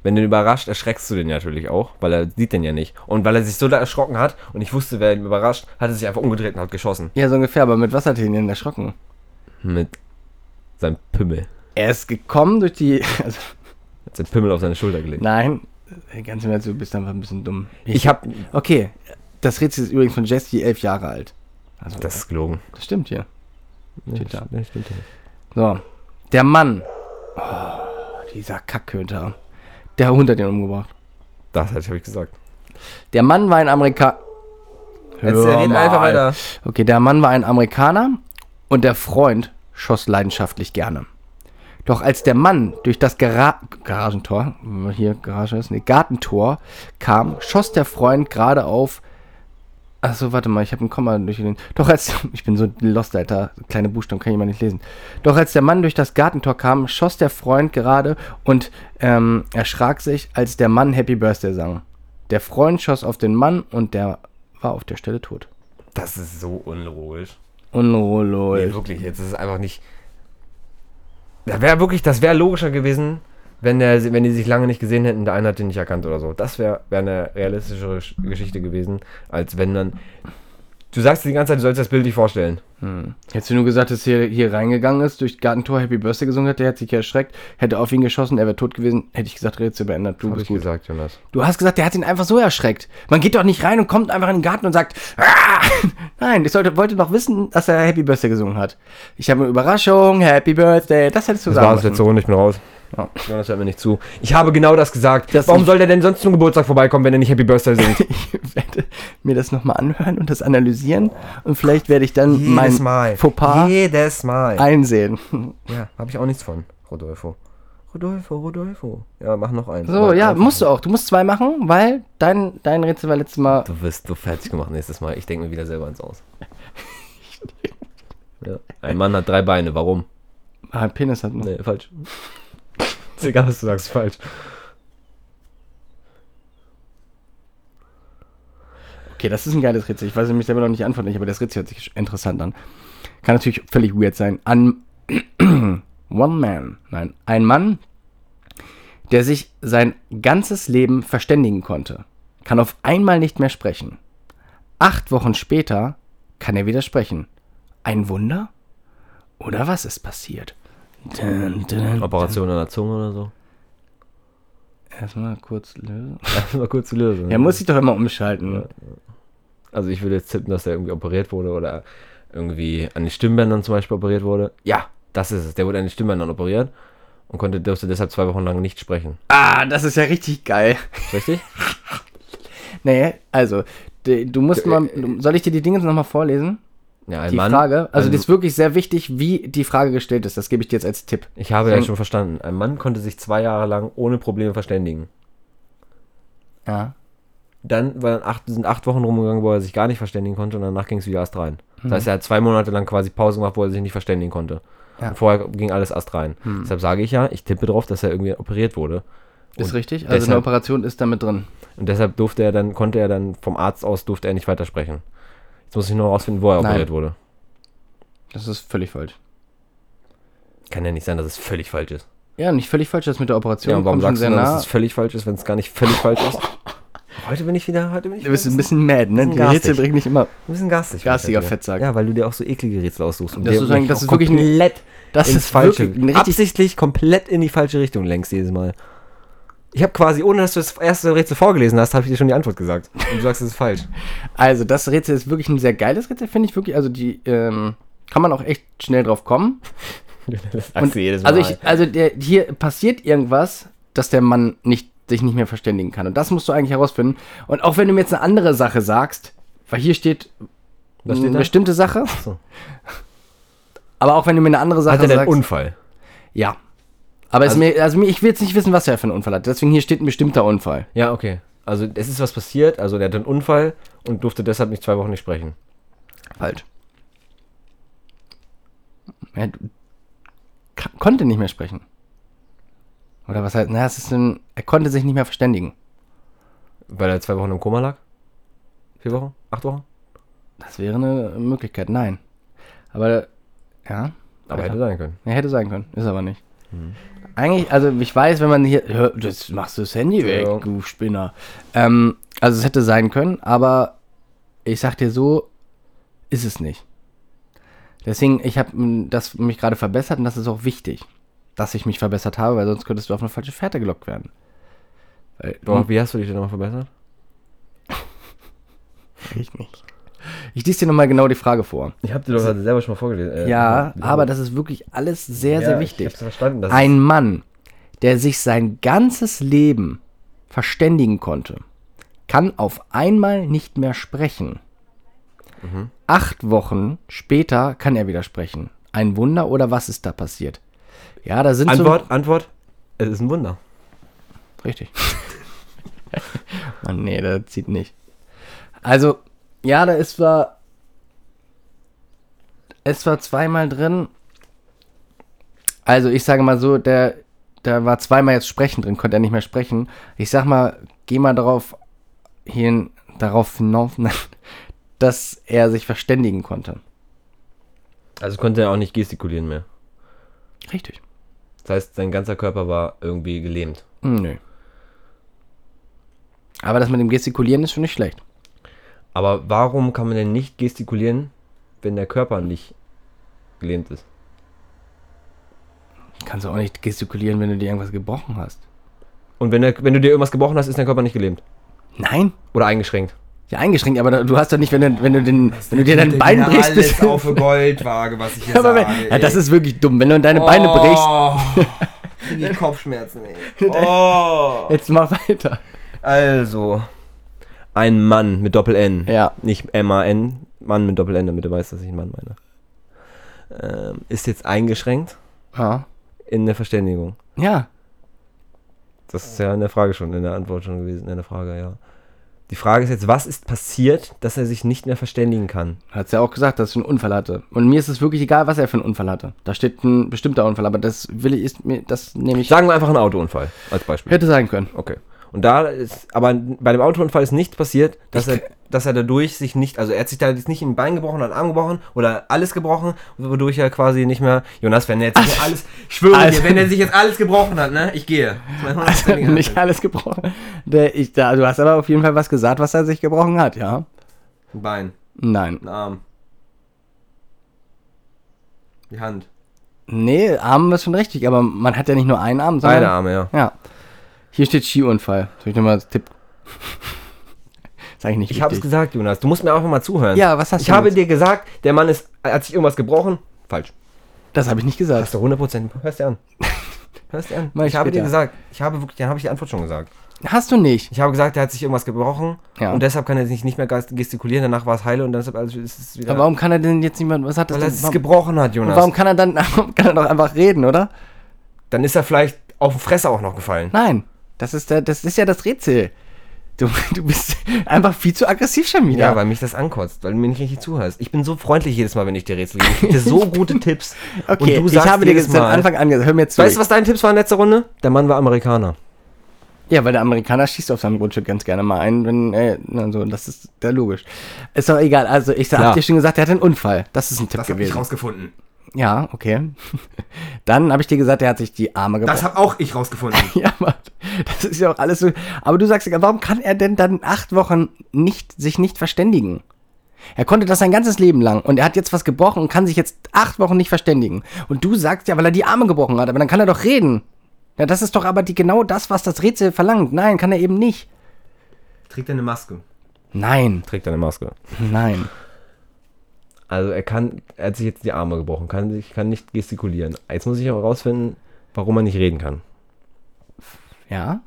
Speaker 1: Wenn du ihn überrascht, erschreckst du den natürlich auch, weil er sieht den ja nicht. Und weil er sich so da erschrocken hat und ich wusste, wer ihn überrascht, hat er sich einfach umgedreht und hat geschossen.
Speaker 2: Ja, so ungefähr, aber mit was hat er ihn denn erschrocken?
Speaker 1: Mit seinem Pimmel.
Speaker 2: Er ist gekommen durch die. Also,
Speaker 1: Hat seinen Pimmel auf seine Schulter gelegt.
Speaker 2: nein, ganz im Ernst, du bist einfach ein bisschen dumm.
Speaker 1: Ich hab.
Speaker 2: Okay, das Rätsel ist übrigens von Jessie, elf Jahre alt. Also,
Speaker 1: Das ist gelogen.
Speaker 2: das stimmt hier. Steht da.
Speaker 1: Nee, stimmt nicht.
Speaker 2: So, der Mann. Oh, dieser Kackköter. Der Hund hat ihn umgebracht.
Speaker 1: Das habe ich gesagt.
Speaker 2: Der Mann war ein Amerikaner.
Speaker 1: Reden einfach weiter.
Speaker 2: Okay, der Mann war ein Amerikaner und der Freund schoss leidenschaftlich gerne. Doch als der Mann durch das Gara Garagentor, hier Garage ist, nee, Gartentor kam, schoss der Freund gerade auf. Achso, warte mal, ich habe ein Komma durch den. Doch als. Ich bin so lost, Alter. Kleine Buchstaben kann ich mal nicht lesen. Doch als der Mann durch das Gartentor kam, schoss der Freund gerade und ähm, erschrak sich, als der Mann Happy Birthday sang. Der Freund schoss auf den Mann und der war auf der Stelle tot.
Speaker 1: Das ist so unlogisch.
Speaker 2: Unruhe,
Speaker 1: Nee, wirklich, jetzt ist es einfach nicht. Da wäre wirklich, das wäre logischer gewesen, wenn, der, wenn die sich lange nicht gesehen hätten, der eine hat den nicht erkannt oder so. Das wäre wär eine realistischere Sch- Geschichte gewesen, als wenn dann. Du sagst die ganze Zeit, du sollst das Bild nicht vorstellen.
Speaker 2: Hättest du nur gesagt, dass er hier reingegangen ist, durch Gartentor Happy Birthday gesungen hat, der hat sich erschreckt, hätte auf ihn geschossen, er wäre tot gewesen, hätte ich gesagt, Rätsel beendet. Du
Speaker 1: Hab
Speaker 2: bist
Speaker 1: ich
Speaker 2: gut.
Speaker 1: gesagt, Jonas.
Speaker 2: Du hast gesagt, der hat ihn einfach so erschreckt. Man geht doch nicht rein und kommt einfach in den Garten und sagt, "Ah!" nein, ich sollte, wollte doch wissen, dass er Happy Birthday gesungen hat. Ich habe eine Überraschung, Happy Birthday, das hättest du
Speaker 1: Das
Speaker 2: sagen
Speaker 1: war das
Speaker 2: müssen.
Speaker 1: letzte Runde, ich bin raus.
Speaker 2: Ja.
Speaker 1: Jonas hört mir nicht zu. Ich habe genau das gesagt.
Speaker 2: Das
Speaker 1: Warum soll der denn sonst zum Geburtstag vorbeikommen, wenn er nicht Happy Birthday singt?
Speaker 2: Ich werde mir das nochmal anhören und das analysieren und vielleicht werde ich dann mein Fauxpas
Speaker 1: Jedes Mal.
Speaker 2: einsehen.
Speaker 1: Ja, habe ich auch nichts von, Rodolfo. Rodolfo, Rodolfo. Ja, mach noch einen.
Speaker 2: So, ja, musst du auch. Du musst zwei machen, weil dein, dein Rätsel war letztes Mal
Speaker 1: Du wirst so fertig gemacht nächstes Mal. Ich denke mir wieder selber ins Aus. Ja. Ein Mann hat drei Beine. Warum?
Speaker 2: Ah, Penis hat noch.
Speaker 1: Nee, falsch. Egal, was du sagst, falsch.
Speaker 2: Okay, das ist ein geiles Rätsel. Ich weiß nämlich selber noch nicht antworten, aber das Rätsel hört sich interessant an. Kann natürlich völlig weird sein. An One Man, nein, ein Mann, der sich sein ganzes Leben verständigen konnte, kann auf einmal nicht mehr sprechen. Acht Wochen später kann er wieder sprechen. Ein Wunder? Oder was ist passiert? Dun, dun,
Speaker 1: Operation an der Zunge oder so.
Speaker 2: Erstmal kurz lösen.
Speaker 1: Mal kurz lösen.
Speaker 2: Er muss sich doch immer umschalten.
Speaker 1: Also ich würde jetzt tippen, dass er irgendwie operiert wurde oder irgendwie an den Stimmbändern zum Beispiel operiert wurde. Ja, das ist es. Der wurde an den Stimmbändern operiert und konnte, durfte deshalb zwei Wochen lang nicht sprechen.
Speaker 2: Ah, das ist ja richtig geil.
Speaker 1: Richtig?
Speaker 2: Nee, also, du musst mal, du- soll ich dir die Dinge nochmal vorlesen?
Speaker 1: Ja, ein
Speaker 2: Die
Speaker 1: Mann.
Speaker 2: Frage, also die ist wirklich sehr wichtig, wie die Frage gestellt ist. Das gebe ich dir jetzt als Tipp.
Speaker 1: ich habe ja
Speaker 2: Fängt-
Speaker 1: schon verstanden. Ein Mann konnte sich zwei Jahre lang ohne Probleme verständigen.
Speaker 2: Ja.
Speaker 1: Dann war acht, sind acht Wochen rumgegangen, wo er sich gar nicht verständigen konnte und danach ging es wieder erst rein. Das heißt, er hat zwei Monate lang quasi Pause gemacht, wo er sich nicht verständigen konnte.
Speaker 2: Ja.
Speaker 1: Vorher ging alles erst rein. Deshalb sage ich ja, ich tippe drauf, dass er irgendwie operiert wurde.
Speaker 2: Ist
Speaker 1: Und
Speaker 2: richtig? Also eine
Speaker 1: deshalb-
Speaker 2: Operation ist damit drin.
Speaker 1: Und deshalb durfte er dann, konnte er dann vom Arzt aus, durfte er nicht weitersprechen. Jetzt muss ich nur rausfinden, wo er
Speaker 2: Nein.
Speaker 1: operiert wurde.
Speaker 2: Das ist völlig falsch.
Speaker 1: Kann ja nicht sein, dass es völlig falsch ist.
Speaker 2: Ja, nicht völlig falsch, das mit der Operation
Speaker 1: Ja, und warum
Speaker 2: kommt schon
Speaker 1: sagst du
Speaker 2: sehr
Speaker 1: dann,
Speaker 2: nah.
Speaker 1: dass es völlig falsch ist, wenn es gar nicht völlig falsch ist? Heute bin ich wieder, heute bin ich
Speaker 2: Du bist ein bisschen mad, ne? Die Rätsel bringen nicht immer.
Speaker 1: ein bisschen garstig.
Speaker 2: Garstiger. Fettsack.
Speaker 1: Ja, weil du dir auch so eklige Rätsel aussuchst. Und
Speaker 2: Das ist
Speaker 1: mich
Speaker 2: das
Speaker 1: auch
Speaker 2: ist wirklich ein-
Speaker 1: komplett
Speaker 2: Das
Speaker 1: ins
Speaker 2: ist
Speaker 1: falsche,
Speaker 2: wirklich ein richtig.
Speaker 1: absichtlich komplett in die falsche Richtung lenkst jedes Mal. Ich habe quasi, ohne dass du das erste Rätsel vorgelesen hast, habe ich dir schon die Antwort gesagt. Und du sagst, es ist falsch.
Speaker 2: Also, das Rätsel ist wirklich ein sehr geiles Rätsel, finde ich wirklich. Also, die ähm, kann man auch echt schnell drauf kommen.
Speaker 1: Das sagst du jedes Mal.
Speaker 2: also, ich, also der, hier passiert irgendwas, dass der Mann nicht, sich nicht mehr verständigen kann. Und das musst du eigentlich herausfinden. Und auch wenn du mir jetzt eine andere Sache sagst, weil hier steht,
Speaker 1: Was steht
Speaker 2: eine
Speaker 1: da?
Speaker 2: bestimmte Sache.
Speaker 1: so.
Speaker 2: Aber auch wenn du mir eine andere Sache
Speaker 1: Hat er denn einen
Speaker 2: sagst.
Speaker 1: Unfall?
Speaker 2: ja. Aber
Speaker 1: Also-
Speaker 2: es mir, also ich will jetzt nicht wissen, was er für einen Unfall hat. Deswegen hier steht ein bestimmter Unfall.
Speaker 1: Ja, okay. Also es ist was passiert, also der hat einen Unfall und durfte deshalb nicht zwei Wochen nicht sprechen.
Speaker 2: Falsch. Er konnte nicht mehr sprechen. Oder was heißt, naja, es ist ein, er konnte sich nicht mehr verständigen.
Speaker 1: Weil er zwei Wochen im Koma lag? Vier Wochen? Acht Wochen?
Speaker 2: Das wäre eine Möglichkeit, nein. Aber, ja.
Speaker 1: Aber hätte sein können.
Speaker 2: Ja, hätte sein können, ist aber nicht. Eigentlich, also ich weiß, wenn man hier, hör, das machst du das Handy weg,
Speaker 1: Ja.
Speaker 2: du Spinner. Ähm, also es hätte sein können, aber ich sag dir so, ist es nicht. Deswegen, ich habe das mich gerade verbessert und das ist auch wichtig, dass ich mich verbessert habe, weil sonst könntest du auf eine falsche Fährte gelockt werden. Weil,
Speaker 1: Boah, wie hast du dich denn nochmal verbessert?
Speaker 2: ich nicht. Ich lese dir nochmal genau die Frage vor.
Speaker 1: Ich habe dir doch gerade selber schon mal vorgelesen. Äh,
Speaker 2: Ja, aber das ist wirklich alles sehr, sehr wichtig.
Speaker 1: Ich hab's verstanden. Das
Speaker 2: Ein Mann, der sich sein ganzes Leben verständigen konnte, kann auf einmal nicht mehr sprechen. Acht Wochen später kann er wieder sprechen. Ein Wunder oder was ist da passiert? Ja, da sind
Speaker 1: Antwort, Antwort. Es ist ein Wunder.
Speaker 2: so... Richtig. Mann, nee, das zieht nicht. Also, ja, da ist zwar... Es war zweimal drin. Also, ich sage mal so, der, da war zweimal jetzt Sprechen drin, konnte er nicht mehr sprechen. Ich sag mal, geh mal darauf hin, darauf hinauf, dass er sich verständigen konnte.
Speaker 1: Also konnte er auch nicht gestikulieren mehr.
Speaker 2: Richtig.
Speaker 1: Das heißt, sein ganzer Körper war irgendwie gelähmt.
Speaker 2: Hm, Nö. Aber das mit dem Gestikulieren ist schon nicht schlecht.
Speaker 1: Aber warum kann man denn nicht gestikulieren, wenn der Körper nicht gelähmt ist?
Speaker 2: Kannst du auch nicht gestikulieren, wenn du dir irgendwas gebrochen hast.
Speaker 1: Und wenn, der, wenn du dir irgendwas gebrochen hast, ist dein Körper nicht gelähmt.
Speaker 2: Nein?
Speaker 1: Oder eingeschränkt.
Speaker 2: Ja, eingeschränkt, aber du hast doch nicht, wenn du, wenn du, den, wenn du dir dein Bein brichst, bist
Speaker 4: auf eine Goldwaage, was ich hier
Speaker 2: wenn,
Speaker 4: sage.
Speaker 2: ja, das ist wirklich dumm. Wenn du deine Beine brichst,
Speaker 4: brichst. Die Kopfschmerzen, ey. Oh.
Speaker 2: jetzt mach weiter.
Speaker 1: Also, ein Mann mit Doppel-N.
Speaker 2: Ja.
Speaker 1: Nicht M-A-N, Mann mit Doppel-N, damit du weißt, dass ich einen Mann meine. Ähm, ist jetzt eingeschränkt
Speaker 2: Ja.
Speaker 1: in der Verständigung.
Speaker 2: Ja.
Speaker 1: Das ist ja in der Frage schon, in der Antwort schon gewesen, in der Frage, ja. Die Frage ist jetzt, was ist passiert, dass er sich nicht mehr verständigen kann?
Speaker 2: Hat's ja auch gesagt, dass er einen Unfall hatte. Und mir ist es wirklich egal, was er für einen Unfall hatte. Da steht ein bestimmter Unfall, aber das will ich, ist mir, das nehme ich.
Speaker 1: Sagen wir einfach einen Autounfall als Beispiel.
Speaker 2: Hätte sein können.
Speaker 1: Okay. Und da ist, aber bei dem Autounfall ist nichts passiert, dass er, dass er dadurch sich nicht, also er hat sich da jetzt nicht ein Bein gebrochen, einen Arm gebrochen oder alles gebrochen, wodurch er quasi nicht mehr, Jonas, wenn er jetzt nicht alles, ich schwöre
Speaker 2: Also-
Speaker 1: dir, wenn er sich jetzt alles gebrochen hat, ne, ich gehe.
Speaker 2: Also, nicht alles gebrochen. Der, ich, da, du hast aber auf jeden Fall was gesagt, was er sich gebrochen hat, ja?
Speaker 1: Ein Bein,
Speaker 2: Nein.
Speaker 1: ein Arm. Die Hand.
Speaker 2: Nee, Arm ist schon richtig, aber man hat ja nicht nur einen Arm, sondern.
Speaker 1: Beide Arme, ja.
Speaker 2: Ja. Hier steht Skiunfall. Soll ich nochmal Tipp? Sag ich nicht
Speaker 1: Ich habe es gesagt, Jonas, du musst mir einfach mal zuhören.
Speaker 2: Ja, was hast
Speaker 1: Ich
Speaker 2: du
Speaker 1: habe
Speaker 2: jetzt?
Speaker 1: dir gesagt, der Mann ist, hat sich irgendwas gebrochen. Falsch.
Speaker 2: Das habe ich nicht
Speaker 1: Hast
Speaker 2: gesagt.
Speaker 1: du 100%. Hörst dir an. Hörst dir an.
Speaker 2: Mach ich
Speaker 1: ich habe dir
Speaker 2: später.
Speaker 1: gesagt, ich habe wirklich, dann habe ich die Antwort schon gesagt.
Speaker 2: Hast du nicht.
Speaker 1: Ich habe gesagt, er hat sich irgendwas gebrochen
Speaker 2: Ja.
Speaker 1: und deshalb kann er sich nicht mehr gest- gestikulieren. Danach war es heile und deshalb also ist es wieder.
Speaker 2: Aber warum kann er denn jetzt nicht mehr. Was hat das
Speaker 1: weil er es gebrochen hat, Jonas.
Speaker 2: warum kann er dann. kann er doch einfach reden, oder?
Speaker 1: Dann ist er vielleicht auf die Fresse auch noch gefallen.
Speaker 2: Nein. Das ist, der, das ist ja das Rätsel. Du, du bist einfach viel zu aggressiv schon wieder.
Speaker 1: Ja, weil mich das ankotzt, weil du mir nicht richtig zuhörst. Ich bin so freundlich jedes Mal, wenn ich dir Rätsel gebe. Ich gebe dir so gute Tipps.
Speaker 2: okay,
Speaker 1: und du
Speaker 2: ich
Speaker 1: sagst
Speaker 2: habe dir jetzt
Speaker 1: Mal-
Speaker 2: Anfang an gesagt, hör mir zu.
Speaker 1: Weißt du, was deine Tipps waren letzte Runde? Der Mann war Amerikaner.
Speaker 2: Ja, weil der Amerikaner schießt auf seinem Grundstück ganz gerne mal ein, wenn, äh, na, so, das ist ja logisch. Ist doch egal, also ich hab dir schon gesagt, er hat einen Unfall. Das ist ein Tipp gewesen.
Speaker 4: rausgefunden.
Speaker 2: Ja, okay. Dann habe ich dir gesagt, er hat sich die Arme gebrochen.
Speaker 4: Das habe auch ich rausgefunden.
Speaker 2: Ja, aber das ist ja auch alles so. Aber du sagst, ja, warum kann er denn dann acht Wochen nicht, sich nicht verständigen? Er konnte das sein ganzes Leben lang und er hat jetzt was gebrochen und kann sich jetzt acht Wochen nicht verständigen. Und du sagst ja, weil er die Arme gebrochen hat, aber dann kann er doch reden. Ja, das ist doch aber die, genau das, was das Rätsel verlangt. Nein, kann er eben nicht.
Speaker 4: Trägt er eine Maske?
Speaker 2: Nein,
Speaker 1: Trägt eine Maske.
Speaker 2: nein.
Speaker 1: Also er kann, er hat sich jetzt die Arme gebrochen, kann sich, kann nicht gestikulieren. Jetzt muss ich aber rausfinden, warum er nicht reden kann.
Speaker 2: Ja.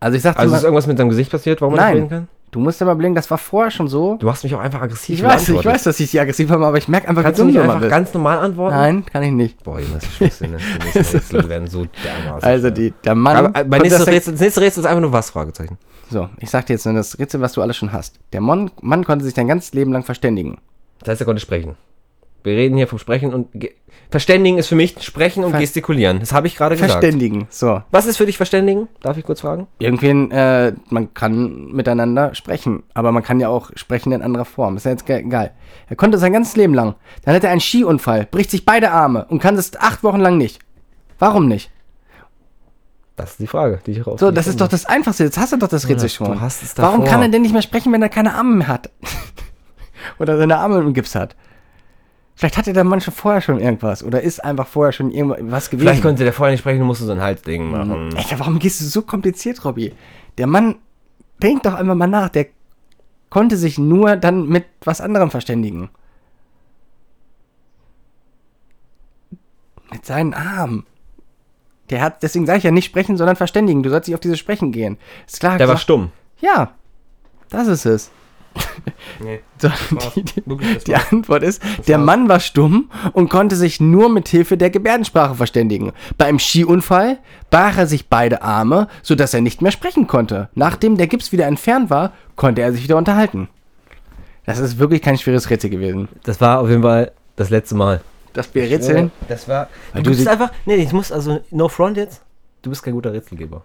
Speaker 2: Also ich sag dir
Speaker 1: Also ist irgendwas mit seinem Gesicht passiert, warum er
Speaker 2: Nein.
Speaker 1: nicht reden kann?
Speaker 2: du musst ja mal blicken, das war vorher schon so.
Speaker 1: Du hast mich auch einfach aggressiv
Speaker 2: Ich weiß, ich weiß, dass ich sie aggressiv habe, aber ich merke einfach,
Speaker 1: Kannst du nicht
Speaker 2: immer
Speaker 1: einfach
Speaker 2: bist.
Speaker 1: ganz normal antworten?
Speaker 2: Nein, kann ich nicht.
Speaker 1: Boah, Junge, das ist Schwachsinn. ne? Die nächsten Rätsel werden so dermaßen
Speaker 2: Also die, der Mann.
Speaker 1: Aber äh,
Speaker 2: konnte
Speaker 1: nächstes
Speaker 2: das-
Speaker 1: Rätsel, das nächste Rätsel ist einfach nur was? Fragezeichen.
Speaker 2: So, ich sag dir jetzt nur das Rätsel, was du alles schon hast. Der Mann, Mann konnte sich dein ganzes Leben lang verständigen.
Speaker 1: Das heißt, er konnte sprechen. Wir reden hier vom Sprechen und Ge Verständigen ist für mich Sprechen und
Speaker 2: Ver-
Speaker 1: Gestikulieren. Das habe ich gerade gesagt.
Speaker 2: Verständigen. So.
Speaker 1: Was ist für dich Verständigen? Darf ich kurz fragen?
Speaker 2: Irgendwen, äh, man kann miteinander sprechen, aber man kann ja auch sprechen in anderer Form. Ist ja jetzt ge- egal. Er konnte sein ganzes Leben lang. Dann hat er einen Skiunfall, bricht sich beide Arme und kann das acht Wochen lang nicht. Warum nicht?
Speaker 1: Das ist die Frage, die ich raus.
Speaker 2: So, das ist doch das Einfachste. Jetzt hast du doch das Rätsel
Speaker 1: du
Speaker 2: schon.
Speaker 1: hast es
Speaker 2: Warum
Speaker 1: davor.
Speaker 2: kann er denn nicht mehr sprechen, wenn er keine Arme mehr hat? Oder seine Arme im Gips hat? Vielleicht hatte der Mann schon vorher schon irgendwas oder ist einfach vorher schon irgendwas gewesen.
Speaker 1: Vielleicht konnte der vorher nicht sprechen, du musst so ein Halsding machen.
Speaker 2: Alter, warum gehst du so kompliziert, Robby? Der Mann, denk doch einfach mal nach, der konnte sich nur dann mit was anderem verständigen. Mit seinen Armen. Der hat, deswegen sage ich ja nicht sprechen, sondern verständigen. Du sollst dich auf dieses Sprechen gehen. Ist klar.
Speaker 1: Der war
Speaker 2: gesagt-
Speaker 1: stumm.
Speaker 2: Ja, das ist es.
Speaker 1: Nee.
Speaker 2: So, die, die, die. Antwort ist, der. Mann war stumm und konnte sich nur mit Hilfe der Gebärdensprache verständigen. Bei einem Skiunfall brach er sich beide Arme, sodass er nicht mehr sprechen konnte. Nachdem der Gips wieder entfernt war, konnte er sich wieder unterhalten. Das ist wirklich kein schweres Rätsel gewesen.
Speaker 1: Das war auf jeden Fall das letzte Mal.
Speaker 2: Das wir rätseln.
Speaker 1: Das war.
Speaker 2: Weil
Speaker 1: Du,
Speaker 2: du
Speaker 1: bist einfach. Nee, ich muss also. No front jetzt. Du bist kein guter Rätselgeber.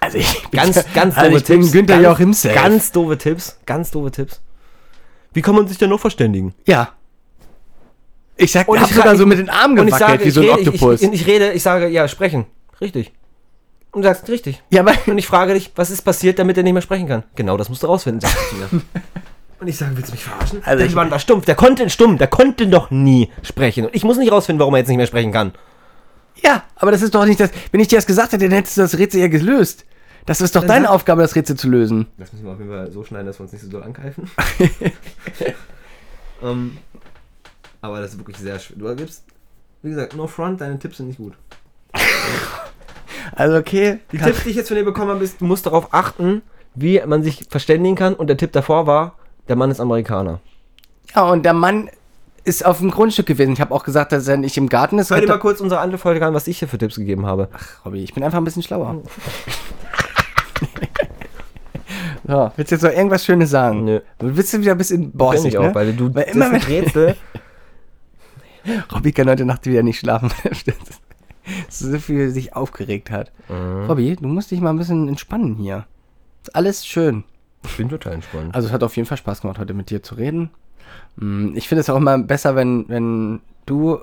Speaker 2: Also ich bin,
Speaker 1: Ganz, ganz
Speaker 2: also
Speaker 1: doofe Tipps.
Speaker 2: Günther
Speaker 1: ganz,
Speaker 2: Joachim safe.
Speaker 1: Ganz doofe Tipps. Ganz doofe Tipps. Wie kann man sich denn noch verständigen?
Speaker 2: Ja. Ich sag,
Speaker 1: Und
Speaker 2: hab
Speaker 1: ich
Speaker 2: sogar so mit den Armen
Speaker 1: Und ich
Speaker 2: gewackelt,
Speaker 1: sage,
Speaker 2: wie
Speaker 1: ich
Speaker 2: so ein
Speaker 1: rede,
Speaker 2: Oktopus.
Speaker 1: Ich, ich, ich rede, ich sage, ja, sprechen. Richtig. Und du sagst, richtig.
Speaker 2: ja, aber
Speaker 1: Und ich frage dich, was ist passiert, damit er nicht mehr sprechen kann? Genau, das musst du rausfinden, sagst du mir. Und ich sage, willst du mich verarschen?
Speaker 2: Also
Speaker 1: der
Speaker 2: ich-
Speaker 1: Mann war stumpf, der konnte stumm, der konnte doch nie sprechen. Und ich muss nicht rausfinden, warum er jetzt nicht mehr sprechen kann.
Speaker 2: Ja, aber das ist doch nicht das. Wenn ich dir das gesagt hätte, dann hättest du das Rätsel ja gelöst. Das ist doch deine Aufgabe, das Rätsel zu lösen.
Speaker 1: Das müssen wir auf jeden Fall so schneiden, dass wir uns nicht so doll angreifen. ähm, aber das ist wirklich sehr schwer. Du gibst, wie gesagt, no front, deine Tipps sind nicht gut.
Speaker 2: Also okay.
Speaker 1: Die Tipps, die ich jetzt von dir bekommen habe, ist, du musst darauf achten, wie man sich verständigen kann. Und der Tipp davor war, der Mann ist Amerikaner.
Speaker 2: Ja, und der Mann ist auf dem Grundstück gewesen. Ich habe auch gesagt, dass er nicht im Garten ist.
Speaker 1: Hör dir mal kurz unsere andere Folge an, was ich hier für Tipps gegeben habe.
Speaker 2: Robby, ich bin einfach ein bisschen schlauer. so, willst du jetzt noch irgendwas Schönes sagen?
Speaker 1: Nö.
Speaker 2: Willst du wieder ein bisschen bossig,
Speaker 1: ich auch,
Speaker 2: ne?
Speaker 1: weil du
Speaker 2: Weil immer wenn-
Speaker 1: Rätsel.
Speaker 2: Robby kann heute Nacht wieder nicht schlafen. so viel sich aufgeregt hat.
Speaker 1: Mhm.
Speaker 2: Robby, du musst dich mal ein bisschen entspannen hier. Ist alles schön.
Speaker 1: Ich bin total entspannt.
Speaker 2: Also es hat auf jeden Fall Spaß gemacht, heute mit dir zu reden. Mm, Ich finde es auch immer besser, wenn, wenn du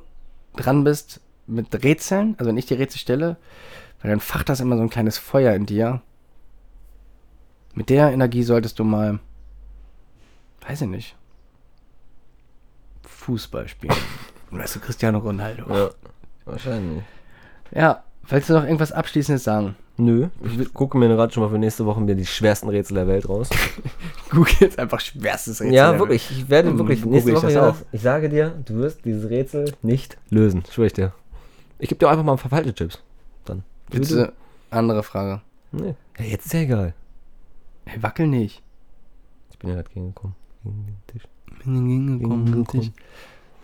Speaker 2: dran bist mit Rätseln, also wenn ich die Rätsel stelle, weil dann facht das immer so ein kleines Feuer in dir. Mit der Energie solltest du mal, weiß ich nicht, Fußball spielen. weißt du, Cristiano Ronaldo.
Speaker 1: Ja, wahrscheinlich.
Speaker 2: Ja, willst du noch irgendwas Abschließendes sagen?
Speaker 1: Nö, ich gucke mir gerade schon mal für nächste Woche mir die schwersten Rätsel der Welt raus.
Speaker 2: Google jetzt einfach schwerstes Rätsel.
Speaker 1: ja,
Speaker 2: der
Speaker 1: wirklich. Ich werde
Speaker 2: Hm,
Speaker 1: wirklich
Speaker 2: google
Speaker 1: nächste
Speaker 2: ich
Speaker 1: Woche
Speaker 2: das
Speaker 1: ja,
Speaker 2: auch.
Speaker 1: Ich sage dir, du wirst dieses Rätsel nicht lösen. Schwöre ich dir. Ich gebe dir einfach mal ein paar falsche Tipps. Dann.
Speaker 2: Bitte, andere Frage.
Speaker 1: Nee. Ja, jetzt ist ja egal.
Speaker 2: Hey, wackel nicht.
Speaker 1: Ich bin ja gerade gegengekommen. Gegen den Tisch.
Speaker 2: Gekommen.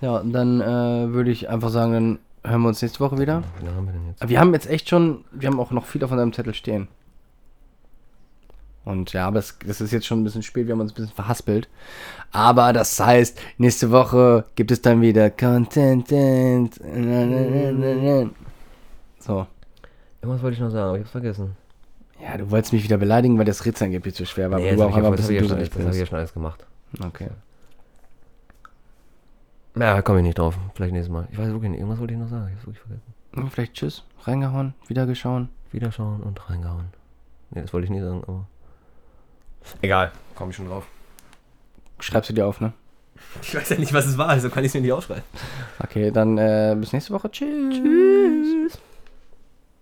Speaker 2: Ja, und dann äh, würde ich einfach sagen, dann hören wir uns nächste Woche wieder.
Speaker 1: Wie lange haben wir denn jetzt?
Speaker 2: Wir haben jetzt echt schon, wir haben auch noch viel auf unserem Zettel stehen. Und ja, aber es, das ist jetzt schon ein bisschen spät, wir haben uns ein bisschen verhaspelt. Aber das heißt, nächste Woche gibt es dann wieder Content. So.
Speaker 1: Irgendwas wollte ich noch sagen, aber ich hab's vergessen.
Speaker 2: Ja, du wolltest mich wieder beleidigen, weil das Rätsel angeblich zu schwer war,
Speaker 1: Nee,
Speaker 2: aber
Speaker 1: das
Speaker 2: du
Speaker 1: hab
Speaker 2: auch
Speaker 1: ich, hab ich hab ich ja schon alles gemacht.
Speaker 2: Okay.
Speaker 1: Ja, komme ich nicht drauf. Vielleicht nächstes Mal. Ich weiß wirklich nicht. Irgendwas wollte ich noch sagen. Ich hab's wirklich vergessen.
Speaker 2: Hm, Vielleicht tschüss, reingehauen, wieder geschaut.
Speaker 1: Wiederschauen und reingehauen. Nee, das wollte ich nicht sagen, aber. Egal. Komme ich schon drauf.
Speaker 2: Schreibst du dir auf, ne?
Speaker 4: Ich weiß ja nicht, was es war, also kann ich es mir nicht aufschreiben.
Speaker 2: Okay, dann äh, bis nächste Woche. Tschüss. Tschüss.